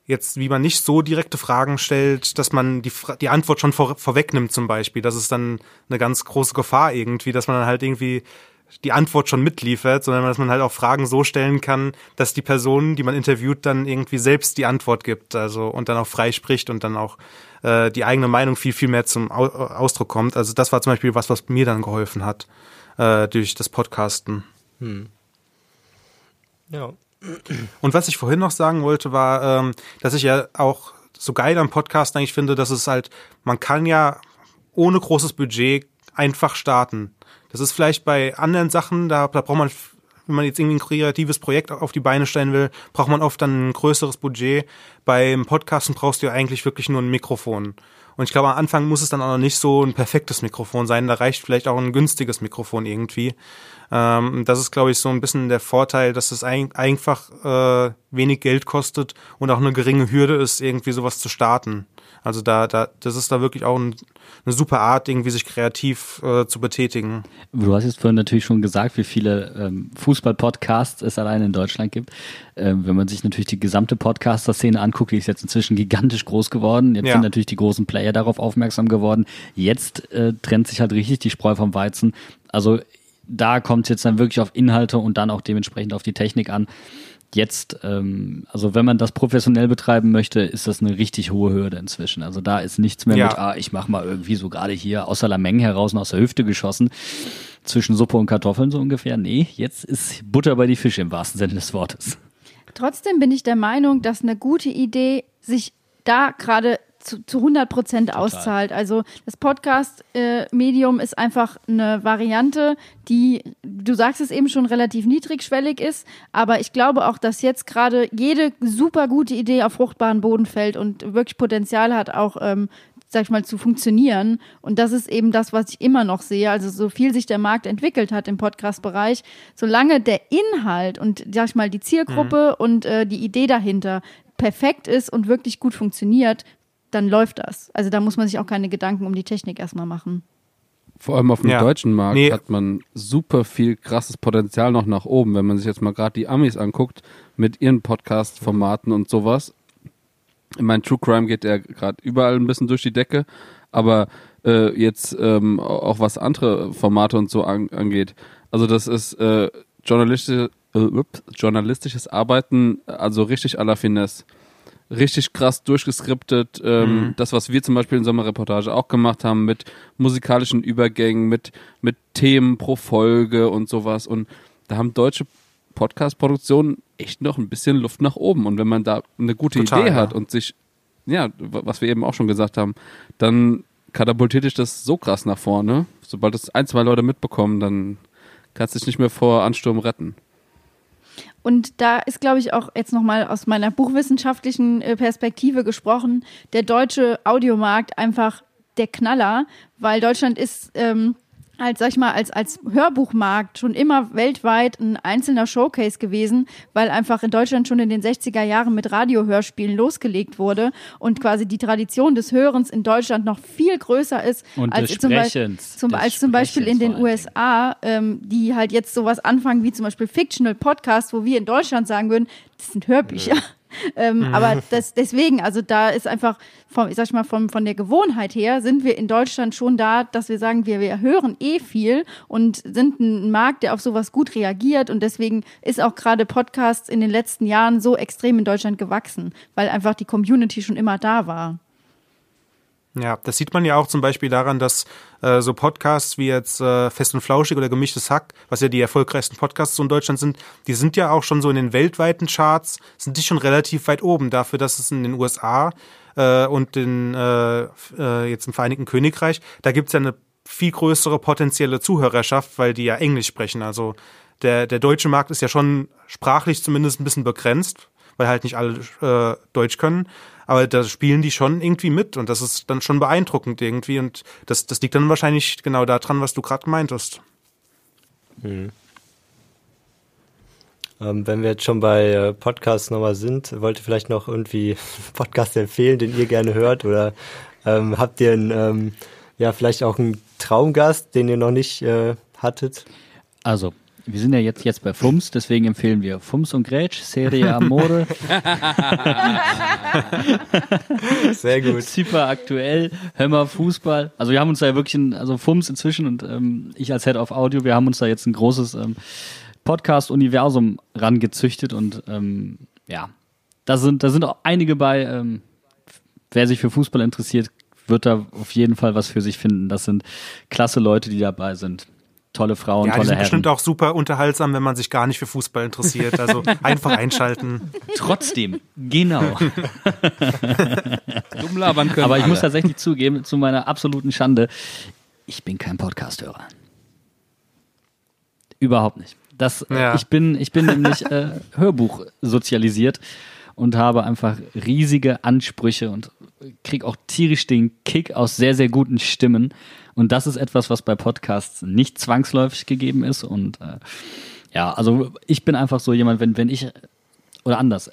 jetzt, wie man nicht so direkte Fragen stellt, dass man die, die Antwort schon vor, vorwegnimmt zum Beispiel. Das ist dann eine ganz große Gefahr irgendwie, dass man dann halt irgendwie die Antwort schon mitliefert, sondern dass man halt auch Fragen so stellen kann, dass die Person, die man interviewt, dann irgendwie selbst die Antwort gibt, also und dann auch frei spricht und dann auch äh, die eigene Meinung viel, viel mehr zum Au Ausdruck kommt. Also das war zum Beispiel was, was mir dann geholfen hat äh, durch das Podcasten. Hm. Ja. Und was ich vorhin noch sagen wollte, war, ähm, dass ich ja auch so geil am Podcast eigentlich finde, dass es halt, man kann ja ohne großes Budget einfach starten. Das ist vielleicht bei anderen Sachen, da, da braucht man, wenn man jetzt irgendwie ein kreatives Projekt auf die Beine stellen will, braucht man oft dann ein größeres Budget. Beim Podcasten brauchst du ja eigentlich wirklich nur ein Mikrofon. Und ich glaube, am Anfang muss es dann auch noch nicht so ein perfektes Mikrofon sein. Da reicht vielleicht auch ein günstiges Mikrofon irgendwie. Ähm, das ist, glaube ich, so ein bisschen der Vorteil, dass es ein, einfach äh, wenig Geld kostet und auch eine geringe Hürde ist, irgendwie sowas zu starten. Also da, da, das ist da wirklich auch ein, eine super Art, irgendwie sich kreativ äh, zu betätigen. Du hast jetzt vorhin natürlich schon gesagt, wie viele ähm, Fußball-Podcasts es allein in Deutschland gibt. Ähm, wenn man sich natürlich die gesamte Podcaster-Szene anguckt, die ist jetzt inzwischen gigantisch groß geworden. Jetzt ja. sind natürlich die großen Player darauf aufmerksam geworden. Jetzt äh, trennt sich halt richtig die Spreu vom Weizen. Also da kommt es jetzt dann wirklich auf Inhalte und dann auch dementsprechend auf die Technik an jetzt, ähm, also wenn man das professionell betreiben möchte, ist das eine richtig hohe Hürde inzwischen. Also da ist nichts mehr ja. mit, ah, ich mach mal irgendwie so gerade hier außer der Menge heraus und aus der Hüfte geschossen, zwischen Suppe und Kartoffeln so ungefähr. Nee, jetzt ist Butter bei die Fische im wahrsten Sinne des Wortes. Trotzdem bin ich der Meinung, dass eine gute Idee sich da gerade zu, zu 100 Prozent auszahlt. Also das Podcast-Medium äh, ist einfach eine Variante, die, du sagst es eben schon, relativ niedrigschwellig ist. Aber ich glaube auch, dass jetzt gerade jede super gute Idee auf fruchtbaren Boden fällt und wirklich Potenzial hat, auch ähm, sag ich mal, zu funktionieren. Und das ist eben das, was ich immer noch sehe. Also so viel sich der Markt entwickelt hat im Podcast-Bereich, solange der Inhalt und, sag ich mal, die Zielgruppe mhm. und äh, die Idee dahinter perfekt ist und wirklich gut funktioniert, dann läuft das. Also da muss man sich auch keine Gedanken um die Technik erstmal machen. Vor allem auf dem ja. deutschen Markt nee. hat man super viel krasses Potenzial noch nach oben. Wenn man sich jetzt mal gerade die Amis anguckt mit ihren Podcast-Formaten und sowas. Ich meine, True Crime geht ja gerade überall ein bisschen durch die Decke, aber äh, jetzt ähm, auch was andere Formate und so an, angeht. Also das ist äh, journalistische, äh, journalistisches Arbeiten, also richtig à la Finesse richtig krass durchgeskriptet. Ähm, mhm. Das, was wir zum Beispiel in Sommerreportage auch gemacht haben, mit musikalischen Übergängen, mit, mit Themen pro Folge und sowas. Und da haben deutsche Podcast-Produktionen echt noch ein bisschen Luft nach oben. Und wenn man da eine gute Total, Idee ja. hat und sich, ja, was wir eben auch schon gesagt haben, dann katapultiert dich das so krass nach vorne. Sobald es ein, zwei Leute mitbekommen, dann kannst du dich nicht mehr vor Ansturm retten. Und da ist, glaube ich, auch jetzt nochmal aus meiner buchwissenschaftlichen äh, Perspektive gesprochen, der deutsche Audiomarkt einfach der Knaller, weil Deutschland ist ähm, als, sag ich mal, als, als Hörbuchmarkt schon immer weltweit ein einzelner Showcase gewesen, weil einfach in Deutschland schon in den 60er Jahren mit Radiohörspielen losgelegt wurde und quasi die Tradition des Hörens in Deutschland noch viel größer ist und als, zum, Be zum, als zum Beispiel in den USA, ähm, die halt jetzt sowas anfangen wie zum Beispiel Fictional Podcasts, wo wir in Deutschland sagen würden, das sind Hörbücher. Mhm. Ähm, mhm. Aber das, deswegen, also da ist einfach, vom, ich sag mal, vom, von der Gewohnheit her sind wir in Deutschland schon da, dass wir sagen, wir, wir hören eh viel und sind ein Markt, der auf sowas gut reagiert. Und deswegen ist auch gerade Podcasts in den letzten Jahren so extrem in Deutschland gewachsen, weil einfach die Community schon immer da war. Ja, das sieht man ja auch zum Beispiel daran, dass äh, so Podcasts wie jetzt äh, Fest und Flauschig oder Gemischtes Hack, was ja die erfolgreichsten Podcasts so in Deutschland sind, die sind ja auch schon so in den weltweiten Charts, sind die schon relativ weit oben dafür, dass es in den USA äh, und in, äh, äh, jetzt im Vereinigten Königreich, da gibt's ja eine viel größere potenzielle Zuhörerschaft, weil die ja Englisch sprechen. Also der, der deutsche Markt ist ja schon sprachlich zumindest ein bisschen begrenzt, weil halt nicht alle äh, Deutsch können. Aber da spielen die schon irgendwie mit und das ist dann schon beeindruckend irgendwie und das, das liegt dann wahrscheinlich genau daran, was du gerade meintest. Ähm, wenn wir jetzt schon bei äh, Podcasts nochmal sind, wollt ihr vielleicht noch irgendwie einen Podcast empfehlen, den ihr gerne hört? Oder ähm, habt ihr einen, ähm, ja, vielleicht auch einen Traumgast, den ihr noch nicht äh, hattet? Also, wir sind ja jetzt, jetzt bei FUMS, deswegen empfehlen wir FUMS und Grätsch, Serie Amore. Sehr gut. Super aktuell, hör mal Fußball. Also wir haben uns da ja wirklich, ein, also FUMS inzwischen und ähm, ich als Head of Audio, wir haben uns da jetzt ein großes ähm, Podcast-Universum rangezüchtet und ähm, ja, da sind, da sind auch einige bei, ähm, wer sich für Fußball interessiert, wird da auf jeden Fall was für sich finden. Das sind klasse Leute, die dabei sind. Tolle Frauen, Ja, die tolle sind Herren. bestimmt auch super unterhaltsam, wenn man sich gar nicht für Fußball interessiert. Also einfach einschalten. Trotzdem, genau. Dumm labern können Aber ich alle. muss tatsächlich zugeben, zu meiner absoluten Schande, ich bin kein Podcast-Hörer. Überhaupt nicht. Das, äh, Ja. ich, bin, ich bin nämlich äh, Hörbuch sozialisiert und habe einfach riesige Ansprüche und krieg auch tierisch den Kick aus sehr, sehr guten Stimmen. Und das ist etwas, was bei Podcasts nicht zwangsläufig gegeben ist. Und äh, ja, also ich bin einfach so jemand, wenn, wenn ich, oder anders,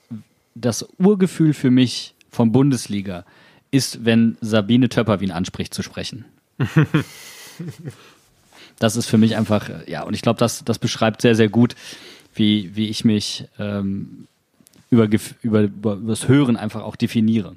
das Urgefühl für mich von Bundesliga ist, wenn Sabine Töpperwien anspricht zu sprechen. das ist für mich einfach, äh, ja, und ich glaube, das, das beschreibt sehr, sehr gut, wie, wie ich mich ähm, über, über, über das Hören einfach auch definiere.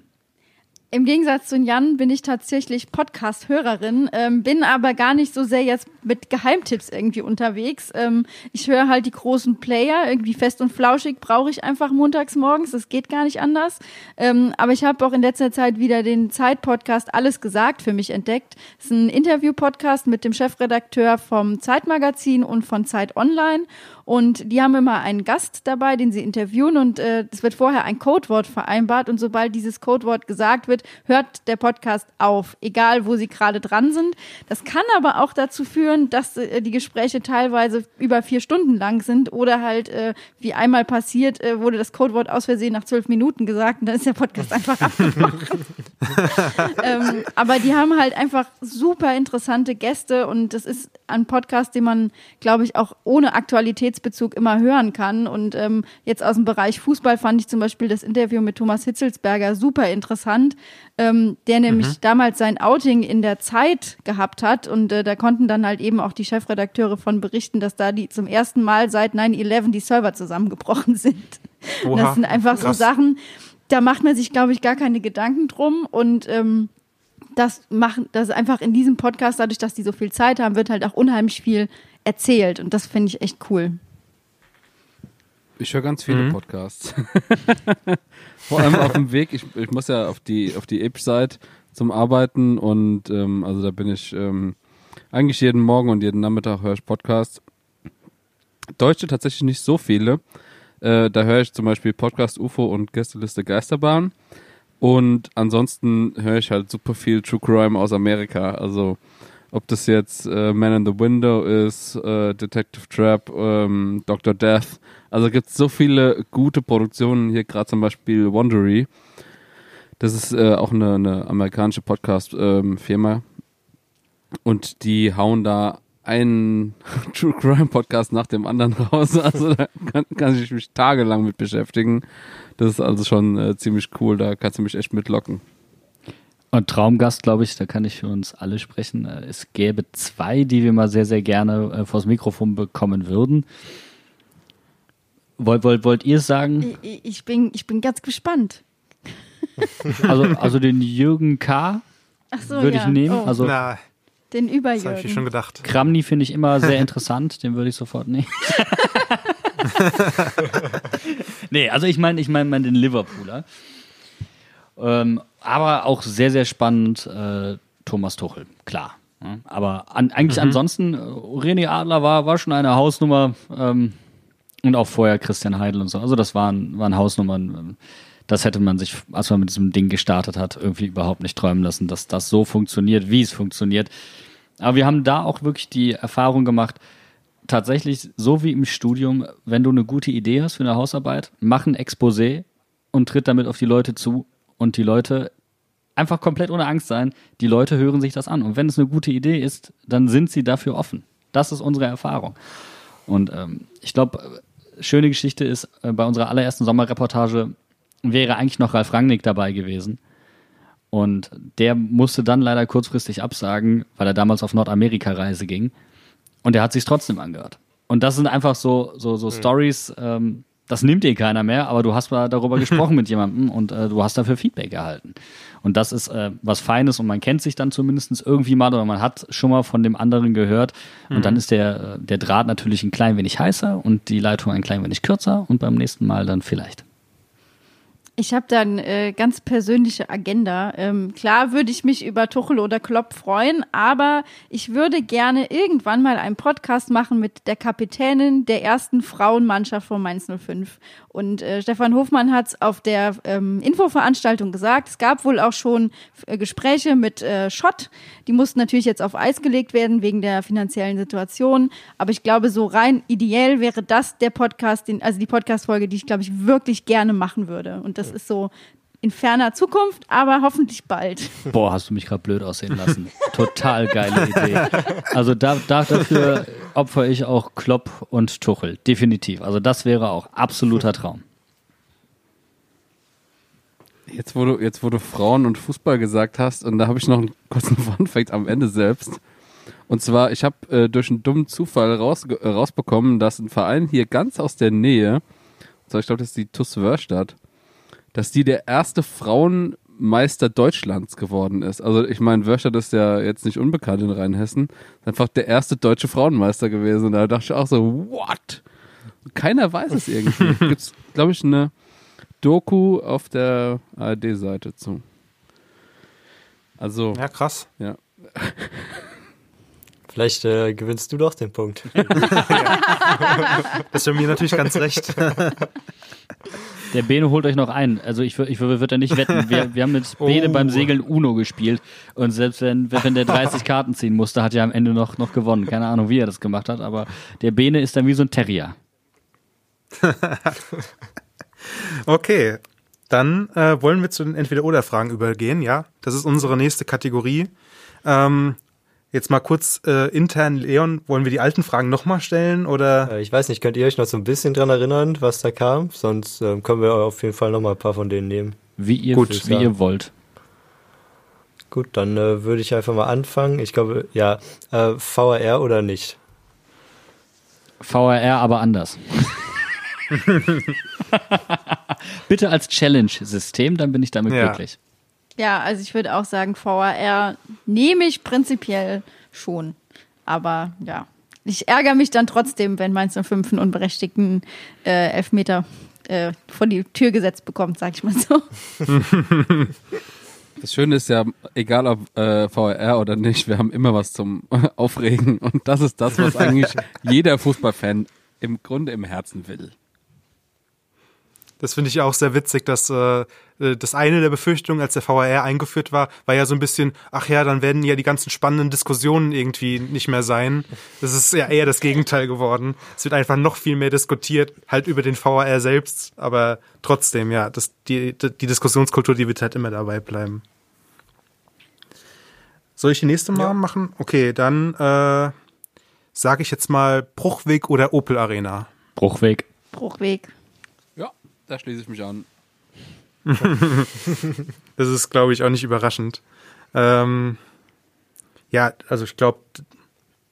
Im Gegensatz zu Jan bin ich tatsächlich Podcast-Hörerin, ähm, bin aber gar nicht so sehr jetzt mit Geheimtipps irgendwie unterwegs. Ähm, ich höre halt die großen Player, irgendwie fest und flauschig brauche ich einfach montags morgens, das geht gar nicht anders. Ähm, aber ich habe auch in letzter Zeit wieder den Zeit-Podcast Alles gesagt für mich entdeckt. Das ist ein Interview-Podcast mit dem Chefredakteur vom Zeitmagazin und von Zeit Online. Und die haben immer einen Gast dabei, den sie interviewen und äh, es wird vorher ein Codewort vereinbart und sobald dieses Codewort gesagt wird, hört der Podcast auf, egal wo sie gerade dran sind. Das kann aber auch dazu führen, dass äh, die Gespräche teilweise über vier Stunden lang sind oder halt, äh, wie einmal passiert, äh, wurde das Codewort aus Versehen nach zwölf Minuten gesagt und dann ist der Podcast einfach abgebrochen. ähm, aber die haben halt einfach super interessante Gäste und das ist ein Podcast, den man, glaube ich, auch ohne Aktualitätsbezug immer hören kann. Und ähm, jetzt aus dem Bereich Fußball fand ich zum Beispiel das Interview mit Thomas Hitzelsberger super interessant, ähm, der nämlich damals sein Outing in der Zeit gehabt hat und äh, da konnten dann halt eben auch die Chefredakteure von berichten, dass da die zum ersten Mal seit 9-11 die Server zusammengebrochen sind. Oha, das sind einfach so krass. Sachen, da macht man sich, glaube ich, gar keine Gedanken drum und ähm, das machen, das ist einfach in diesem Podcast, dadurch, dass die so viel Zeit haben, wird halt auch unheimlich viel erzählt und das finde ich echt cool. Ich höre ganz viele Podcasts. Vor allem auf dem Weg. Ich, ich muss ja auf die auf die Ipsch-Seite zum Arbeiten und ähm, also da bin ich ähm, eigentlich jeden Morgen und jeden Nachmittag höre ich Podcasts. Deutsche tatsächlich nicht so viele. Äh, da höre ich zum Beispiel Podcast UFO und Gästeliste Geisterbahn. Und ansonsten höre ich halt super viel True Crime aus Amerika. Also ob das jetzt äh, Man in the Window ist, äh, Detective Trap, ähm, Dr. Death. Also gibt es so viele gute Produktionen hier, gerade zum Beispiel Wondery. Das ist äh, auch eine, eine amerikanische Podcast-Firma. Und die hauen da einen True Crime Podcast nach dem anderen raus. Also da kann, kann ich mich tagelang mit beschäftigen. Das ist also schon äh, ziemlich cool. Da kannst du mich echt mitlocken. Und Traumgast, glaube ich, da kann ich für uns alle sprechen. Äh, Es gäbe zwei, die wir mal sehr, sehr gerne äh, vors Mikrofon bekommen würden. Wollt, wollt, wollt ihr es sagen? Ich, ich, bin, ich bin ganz gespannt. Also, also den Jürgen K. Ach so, würde ja. ich nehmen. Oh, Also Na, den das habe ich mir Überjürgen. schon gedacht. Kramny finde ich immer sehr interessant, den würde ich sofort nehmen. nee, also ich meine, ich meine mein, den Liverpooler. Ähm, aber auch sehr, sehr spannend äh, Thomas Tuchel, klar. Ja, aber an, eigentlich ansonsten, äh, René Adler war, war schon eine Hausnummer ähm, und auch vorher Christian Heidel und so. Also das waren, waren Hausnummern. ähm, Das hätte man sich, als man mit diesem Ding gestartet hat, irgendwie überhaupt nicht träumen lassen, dass das so funktioniert, wie es funktioniert. Aber wir haben da auch wirklich die Erfahrung gemacht, tatsächlich so wie im Studium, wenn du eine gute Idee hast für eine Hausarbeit, mach ein Exposé und tritt damit auf die Leute zu und die Leute einfach komplett ohne Angst sein, die Leute hören sich das an und wenn es eine gute Idee ist, dann sind sie dafür offen. Das ist unsere Erfahrung. Und ähm, ich glaube, schöne Geschichte ist, äh, bei unserer allerersten Sommerreportage wäre eigentlich noch Ralf Rangnick dabei gewesen. Und der musste dann leider kurzfristig absagen, weil er damals auf Nordamerika-Reise ging. Und er hat sich trotzdem angehört. Und das sind einfach so, so, so Stories, ähm, das nimmt dir keiner mehr, aber du hast mal darüber gesprochen mit jemandem und äh, du hast dafür Feedback erhalten. Und das ist äh, was Feines und man kennt sich dann zumindest irgendwie mal oder man hat schon mal von dem anderen gehört. Und dann ist der, äh, der Draht natürlich ein klein wenig heißer und die Leitung ein klein wenig kürzer und beim nächsten Mal dann vielleicht. Ich habe da eine äh, ganz persönliche Agenda. Ähm, klar würde ich mich über Tuchel oder Klopp freuen, aber ich würde gerne irgendwann mal einen Podcast machen mit der Kapitänin der ersten Frauenmannschaft von Mainz 05. Und äh, Stefan Hofmann hat es auf der ähm, Infoveranstaltung gesagt. Es gab wohl auch schon äh, Gespräche mit äh, Schott. Die mussten natürlich jetzt auf Eis gelegt werden wegen der finanziellen Situation. Aber ich glaube, so rein ideell wäre das der Podcast, den, also die Podcast-Folge, die ich, glaube ich, wirklich gerne machen würde. Und das ist so in ferner Zukunft, aber hoffentlich bald. Boah, hast du mich gerade blöd aussehen lassen. Total geile Idee. Also da, da, dafür opfer ich auch Klopp und Tuchel. Definitiv. Also das wäre auch absoluter Traum. Jetzt wo, du, jetzt, wo du Frauen und Fußball gesagt hast, und da habe ich noch einen kurzen Funfact am Ende selbst. Und zwar, ich habe äh, durch einen dummen Zufall raus, äh, rausbekommen, dass ein Verein hier ganz aus der Nähe, ich glaube, das ist die TuS Wörstadt, dass die der erste Frauenmeister Deutschlands geworden ist. Also ich meine, Wörstadt ist ja jetzt nicht unbekannt in Rheinhessen, einfach der erste deutsche Frauenmeister gewesen. Und da dachte ich auch so, what? Keiner weiß es irgendwie. Gibt's, glaube ich, eine Doku auf der ARD-Seite zu. Also, Ja, krass. ja. Vielleicht äh, gewinnst du doch den Punkt. Das ist für mir natürlich ganz recht. Der Bene holt euch noch ein. Also ich, ich wür- würde ja nicht wetten. Wir, wir haben mit Bene Oh. beim Segeln Uno gespielt. Und selbst wenn, wenn der 30 Karten ziehen musste, hat er am Ende noch, noch gewonnen. Keine Ahnung, wie er das gemacht hat. Aber der Bene ist dann wie so ein Terrier. Okay, dann äh, wollen wir zu den Entweder-Oder-Fragen übergehen, ja? Das ist unsere nächste Kategorie. Ähm, jetzt mal kurz äh, intern, Leon, wollen wir die alten Fragen nochmal stellen oder? Äh, ich weiß nicht, könnt ihr euch noch so ein bisschen dran erinnern, was da kam? Sonst ähm, können wir auf jeden Fall noch mal ein paar von denen nehmen. Wie ihr, Gut, wie ihr wollt. Gut, dann äh, würde ich einfach mal anfangen. Ich glaube, ja, äh, VRR oder nicht? VRR aber anders. Bitte als Challenge-System, dann bin ich damit Ja. glücklich. Ja, also ich würde auch sagen, VAR nehme ich prinzipiell schon. Aber ja, ich ärgere mich dann trotzdem, wenn Mainz 05 einen unberechtigten äh, Elfmeter äh, vor die Tür gesetzt bekommt, sag ich mal so. Das Schöne ist ja, egal ob äh, VRR oder nicht, wir haben immer was zum Aufregen. Und das ist das, was eigentlich jeder Fußballfan im Grunde im Herzen will. Das finde ich auch sehr witzig, dass äh, das eine der Befürchtungen, als der VAR eingeführt war, war ja so ein bisschen, ach ja, dann werden ja die ganzen spannenden Diskussionen irgendwie nicht mehr sein. Das ist ja eher das Gegenteil geworden. Es wird einfach noch viel mehr diskutiert, halt über den VAR selbst, aber trotzdem, ja, das, die, die Diskussionskultur, die wird halt immer dabei bleiben. Soll ich die nächste mal machen? Okay, dann äh, sage ich jetzt mal Bruchweg oder Opel Arena. Bruchweg. Bruchweg. Ja, da schließe ich mich an. Das ist, glaube ich, auch nicht überraschend. Ähm, ja, also ich glaube,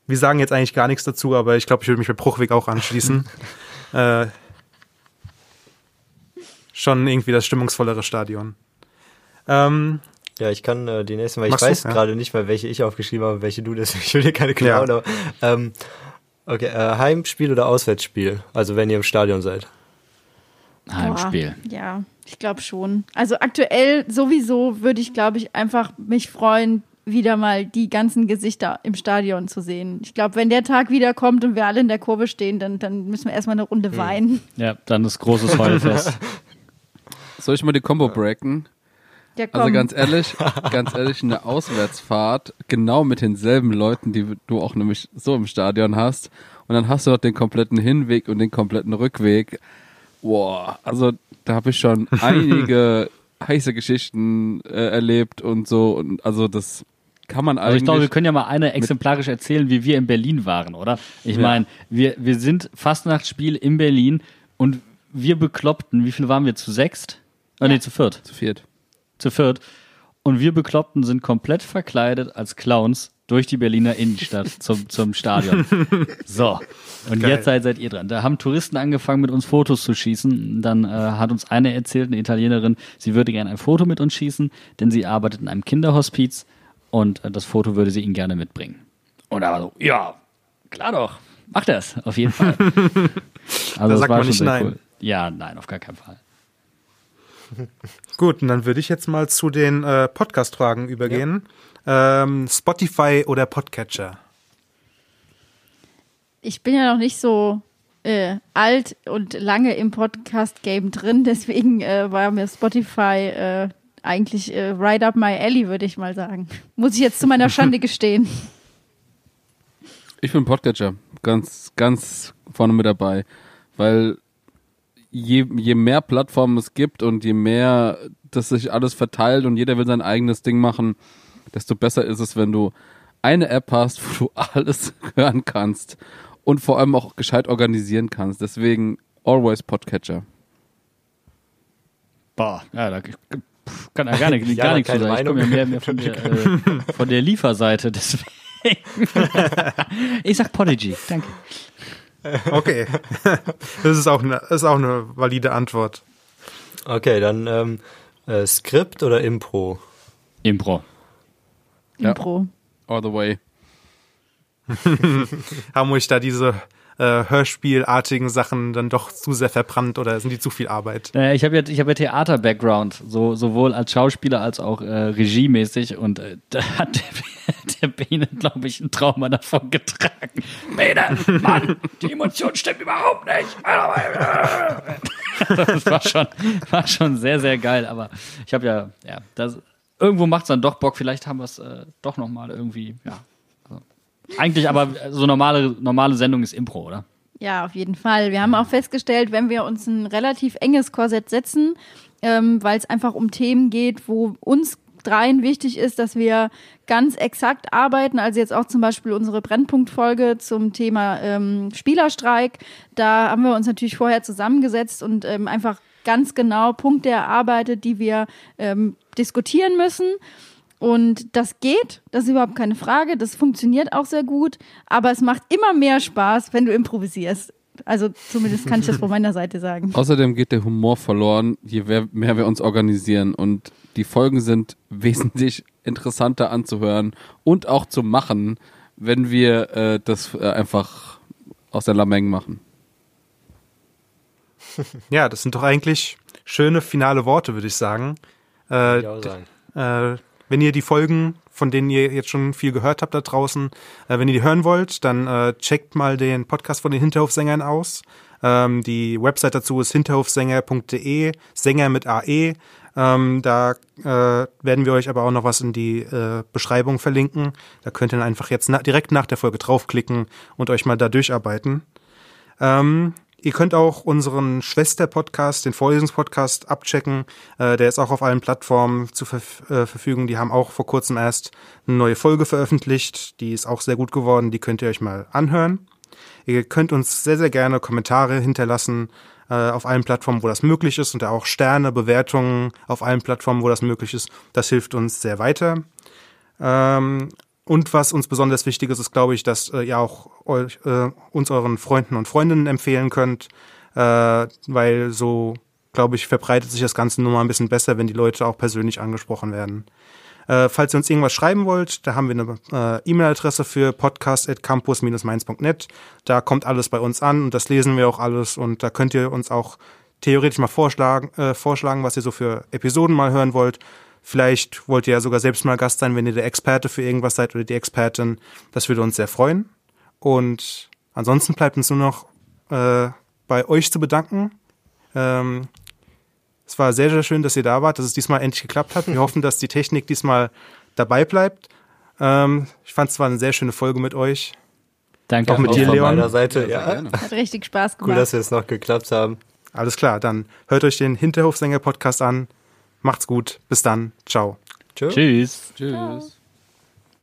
wir sagen jetzt eigentlich gar nichts dazu, aber ich glaube, ich würde mich bei Bruchweg auch anschließen. äh, schon irgendwie das stimmungsvollere Stadion. Ähm, Ja, ich kann äh, die nächsten, weil ich weiß Ja. gerade nicht mehr, welche ich aufgeschrieben habe, und welche du, deswegen ich will dir keine klauen, Ja. aber ähm, okay, äh, Heimspiel oder Auswärtsspiel? Also wenn ihr im Stadion seid. Heimspiel. Boah, ja, ich glaube schon. Also aktuell sowieso würde ich, glaube ich, einfach mich freuen, wieder mal die ganzen Gesichter im Stadion zu sehen. Ich glaube, wenn der Tag wieder kommt und wir alle in der Kurve stehen, dann, dann müssen wir erstmal eine Runde weinen. Ja, dann ist großes Heulfest. Soll ich mal die Combo breaken? Ja, komm. Also ganz ehrlich, ganz ehrlich, eine Auswärtsfahrt genau mit denselben Leuten, die du auch nämlich so im Stadion hast. Und dann hast du noch den kompletten Hinweg und den kompletten Rückweg. Boah, also da habe ich schon einige heiße Geschichten äh, erlebt und so. Und also das kann man Also eigentlich. ich glaube, wir können ja mal eine exemplarisch erzählen, wie wir in Berlin waren, oder? Ich Ja. meine, wir, wir sind Fastnachtsspiel in Berlin und wir Bekloppten, wie viel waren wir? Zu sechst? Oh, nee, zu viert. zu viert. Zu viert. Und wir Bekloppten sind komplett verkleidet als Clowns durch die Berliner Innenstadt zum, zum Stadion. So. Und Geil. jetzt seid, seid ihr dran. Da haben Touristen angefangen, mit uns Fotos zu schießen. Dann äh, hat uns eine erzählt, eine Italienerin, sie würde gerne ein Foto mit uns schießen, denn sie arbeitet in einem Kinderhospiz und äh, das Foto würde sie ihnen gerne mitbringen. Und da war so, ja, klar doch, mach das, auf jeden Fall. Also das sagt war man nicht nein. cool. Ja, nein, auf gar keinen Fall. Gut, und dann würde ich jetzt mal zu den äh, Podcast-Fragen übergehen. Ähm, Spotify oder Podcatcher? Ich bin ja noch nicht so äh, alt und lange im Podcast-Game drin, deswegen äh, war mir Spotify äh, eigentlich äh, right up my alley, würde ich mal sagen. Muss ich jetzt zu meiner Schande gestehen. Ich bin Podcatcher. Ganz, ganz vorne mit dabei. Weil je, je mehr Plattformen es gibt und je mehr das sich alles verteilt und jeder will sein eigenes Ding machen, desto besser ist es, wenn du eine App hast, wo du alles hören kannst und vor allem auch gescheit organisieren kannst. Deswegen always Podcatcher. Boah, ja, da kann er gar, nicht, Ja, gar nichts sagen. Ich komme ja Meinung. mehr, mehr von, der, äh, von der Lieferseite, deswegen. ich sag Podigy, danke. Okay. das ist auch eine, ist auch eine valide Antwort. Okay, dann ähm, äh, Skript oder Impro? Impro. Ja. Impro. All the way. Haben euch da diese äh, Hörspielartigen Sachen dann doch zu sehr verbrannt oder sind die zu viel Arbeit? Naja, ich habe ja, ich hab ja Theater-Background, so, sowohl als Schauspieler als auch äh, regiemäßig und äh, da hat der, der Bene, glaube ich, ein Trauma davon getragen. Bene, Mann, die Emotion stimmt überhaupt nicht. das war schon, war schon sehr, sehr geil, aber ich habe ja, ja, das, irgendwo macht es dann doch Bock, vielleicht haben wir es äh, doch nochmal irgendwie, ja. Also, eigentlich aber so normale, normale Sendung ist Impro, oder? Ja, auf jeden Fall. Wir haben auch festgestellt, wenn wir uns ein relativ enges Korsett setzen, ähm, weil es einfach um Themen geht, wo uns dreien wichtig ist, dass wir ganz exakt arbeiten. Also jetzt auch zum Beispiel unsere Brennpunktfolge zum Thema ähm, Spielerstreik. Da haben wir uns natürlich vorher zusammengesetzt und ähm, einfach ganz genau Punkte erarbeitet, die wir ähm, diskutieren müssen. Und das geht, das ist überhaupt keine Frage, das funktioniert auch sehr gut, aber es macht immer mehr Spaß, wenn du improvisierst. Also zumindest kann ich das von meiner Seite sagen. Außerdem geht der Humor verloren, je mehr wir uns organisieren. Und die Folgen sind wesentlich interessanter anzuhören und auch zu machen, wenn wir äh, das äh, einfach aus der Lameng machen. Ja, das sind doch eigentlich schöne finale Worte, würde ich sagen. Äh, ich sagen. Äh, wenn ihr die Folgen, von denen ihr jetzt schon viel gehört habt da draußen, äh, wenn ihr die hören wollt, dann äh, checkt mal den Podcast von den Hinterhofsängern aus. Ähm, die Website dazu ist hinterhofsänger.de, Sänger mit AE. Ähm, da äh, werden wir euch aber auch noch was in die äh, Beschreibung verlinken. Da könnt ihr dann einfach jetzt na direkt nach der Folge draufklicken und euch mal da durcharbeiten. Ähm, ihr könnt auch unseren Schwester-Podcast, den Vorlesungspodcast, abchecken. Äh, der ist auch auf allen Plattformen zu verf äh, verfügen. Die haben auch vor kurzem erst eine neue Folge veröffentlicht. Die ist auch sehr gut geworden. Die könnt ihr euch mal anhören. Ihr könnt uns sehr, sehr gerne Kommentare hinterlassen äh, auf allen Plattformen, wo das möglich ist und auch Sterne, Bewertungen auf allen Plattformen, wo das möglich ist. Das hilft uns sehr weiter. Ähm, und was uns besonders wichtig ist, ist, glaube ich, dass äh, ihr auch euch, äh, uns euren Freunden und Freundinnen empfehlen könnt, äh, weil so, glaube ich, verbreitet sich das Ganze nur mal ein bisschen besser, wenn die Leute auch persönlich angesprochen werden. Äh, falls ihr uns irgendwas schreiben wollt, da haben wir eine äh, E-Mail-Adresse für podcast.campus-mainz.net. Da kommt alles bei uns an und das lesen wir auch alles und da könnt ihr uns auch theoretisch mal vorschlagen, äh, vorschlagen, was ihr so für Episoden mal hören wollt. Vielleicht wollt ihr ja sogar selbst mal Gast sein, wenn ihr der Experte für irgendwas seid oder die Expertin. Das würde uns sehr freuen. Und ansonsten bleibt uns nur noch äh, bei euch zu bedanken. Ähm, es war sehr, sehr schön, dass ihr da wart, dass es diesmal endlich geklappt hat. Wir hoffen, dass die Technik diesmal dabei bleibt. Ähm, ich fand es war eine sehr schöne Folge mit euch. Danke. Auch mit dir, von Leon. meiner Seite, ja. gerne. Hat richtig Spaß Cool, gemacht. dass wir es noch geklappt haben. Alles klar, dann hört euch den Hinterhofsänger-Podcast an. Macht's gut. Bis dann. Ciao. Tschüss. Tschüss. Tschüss.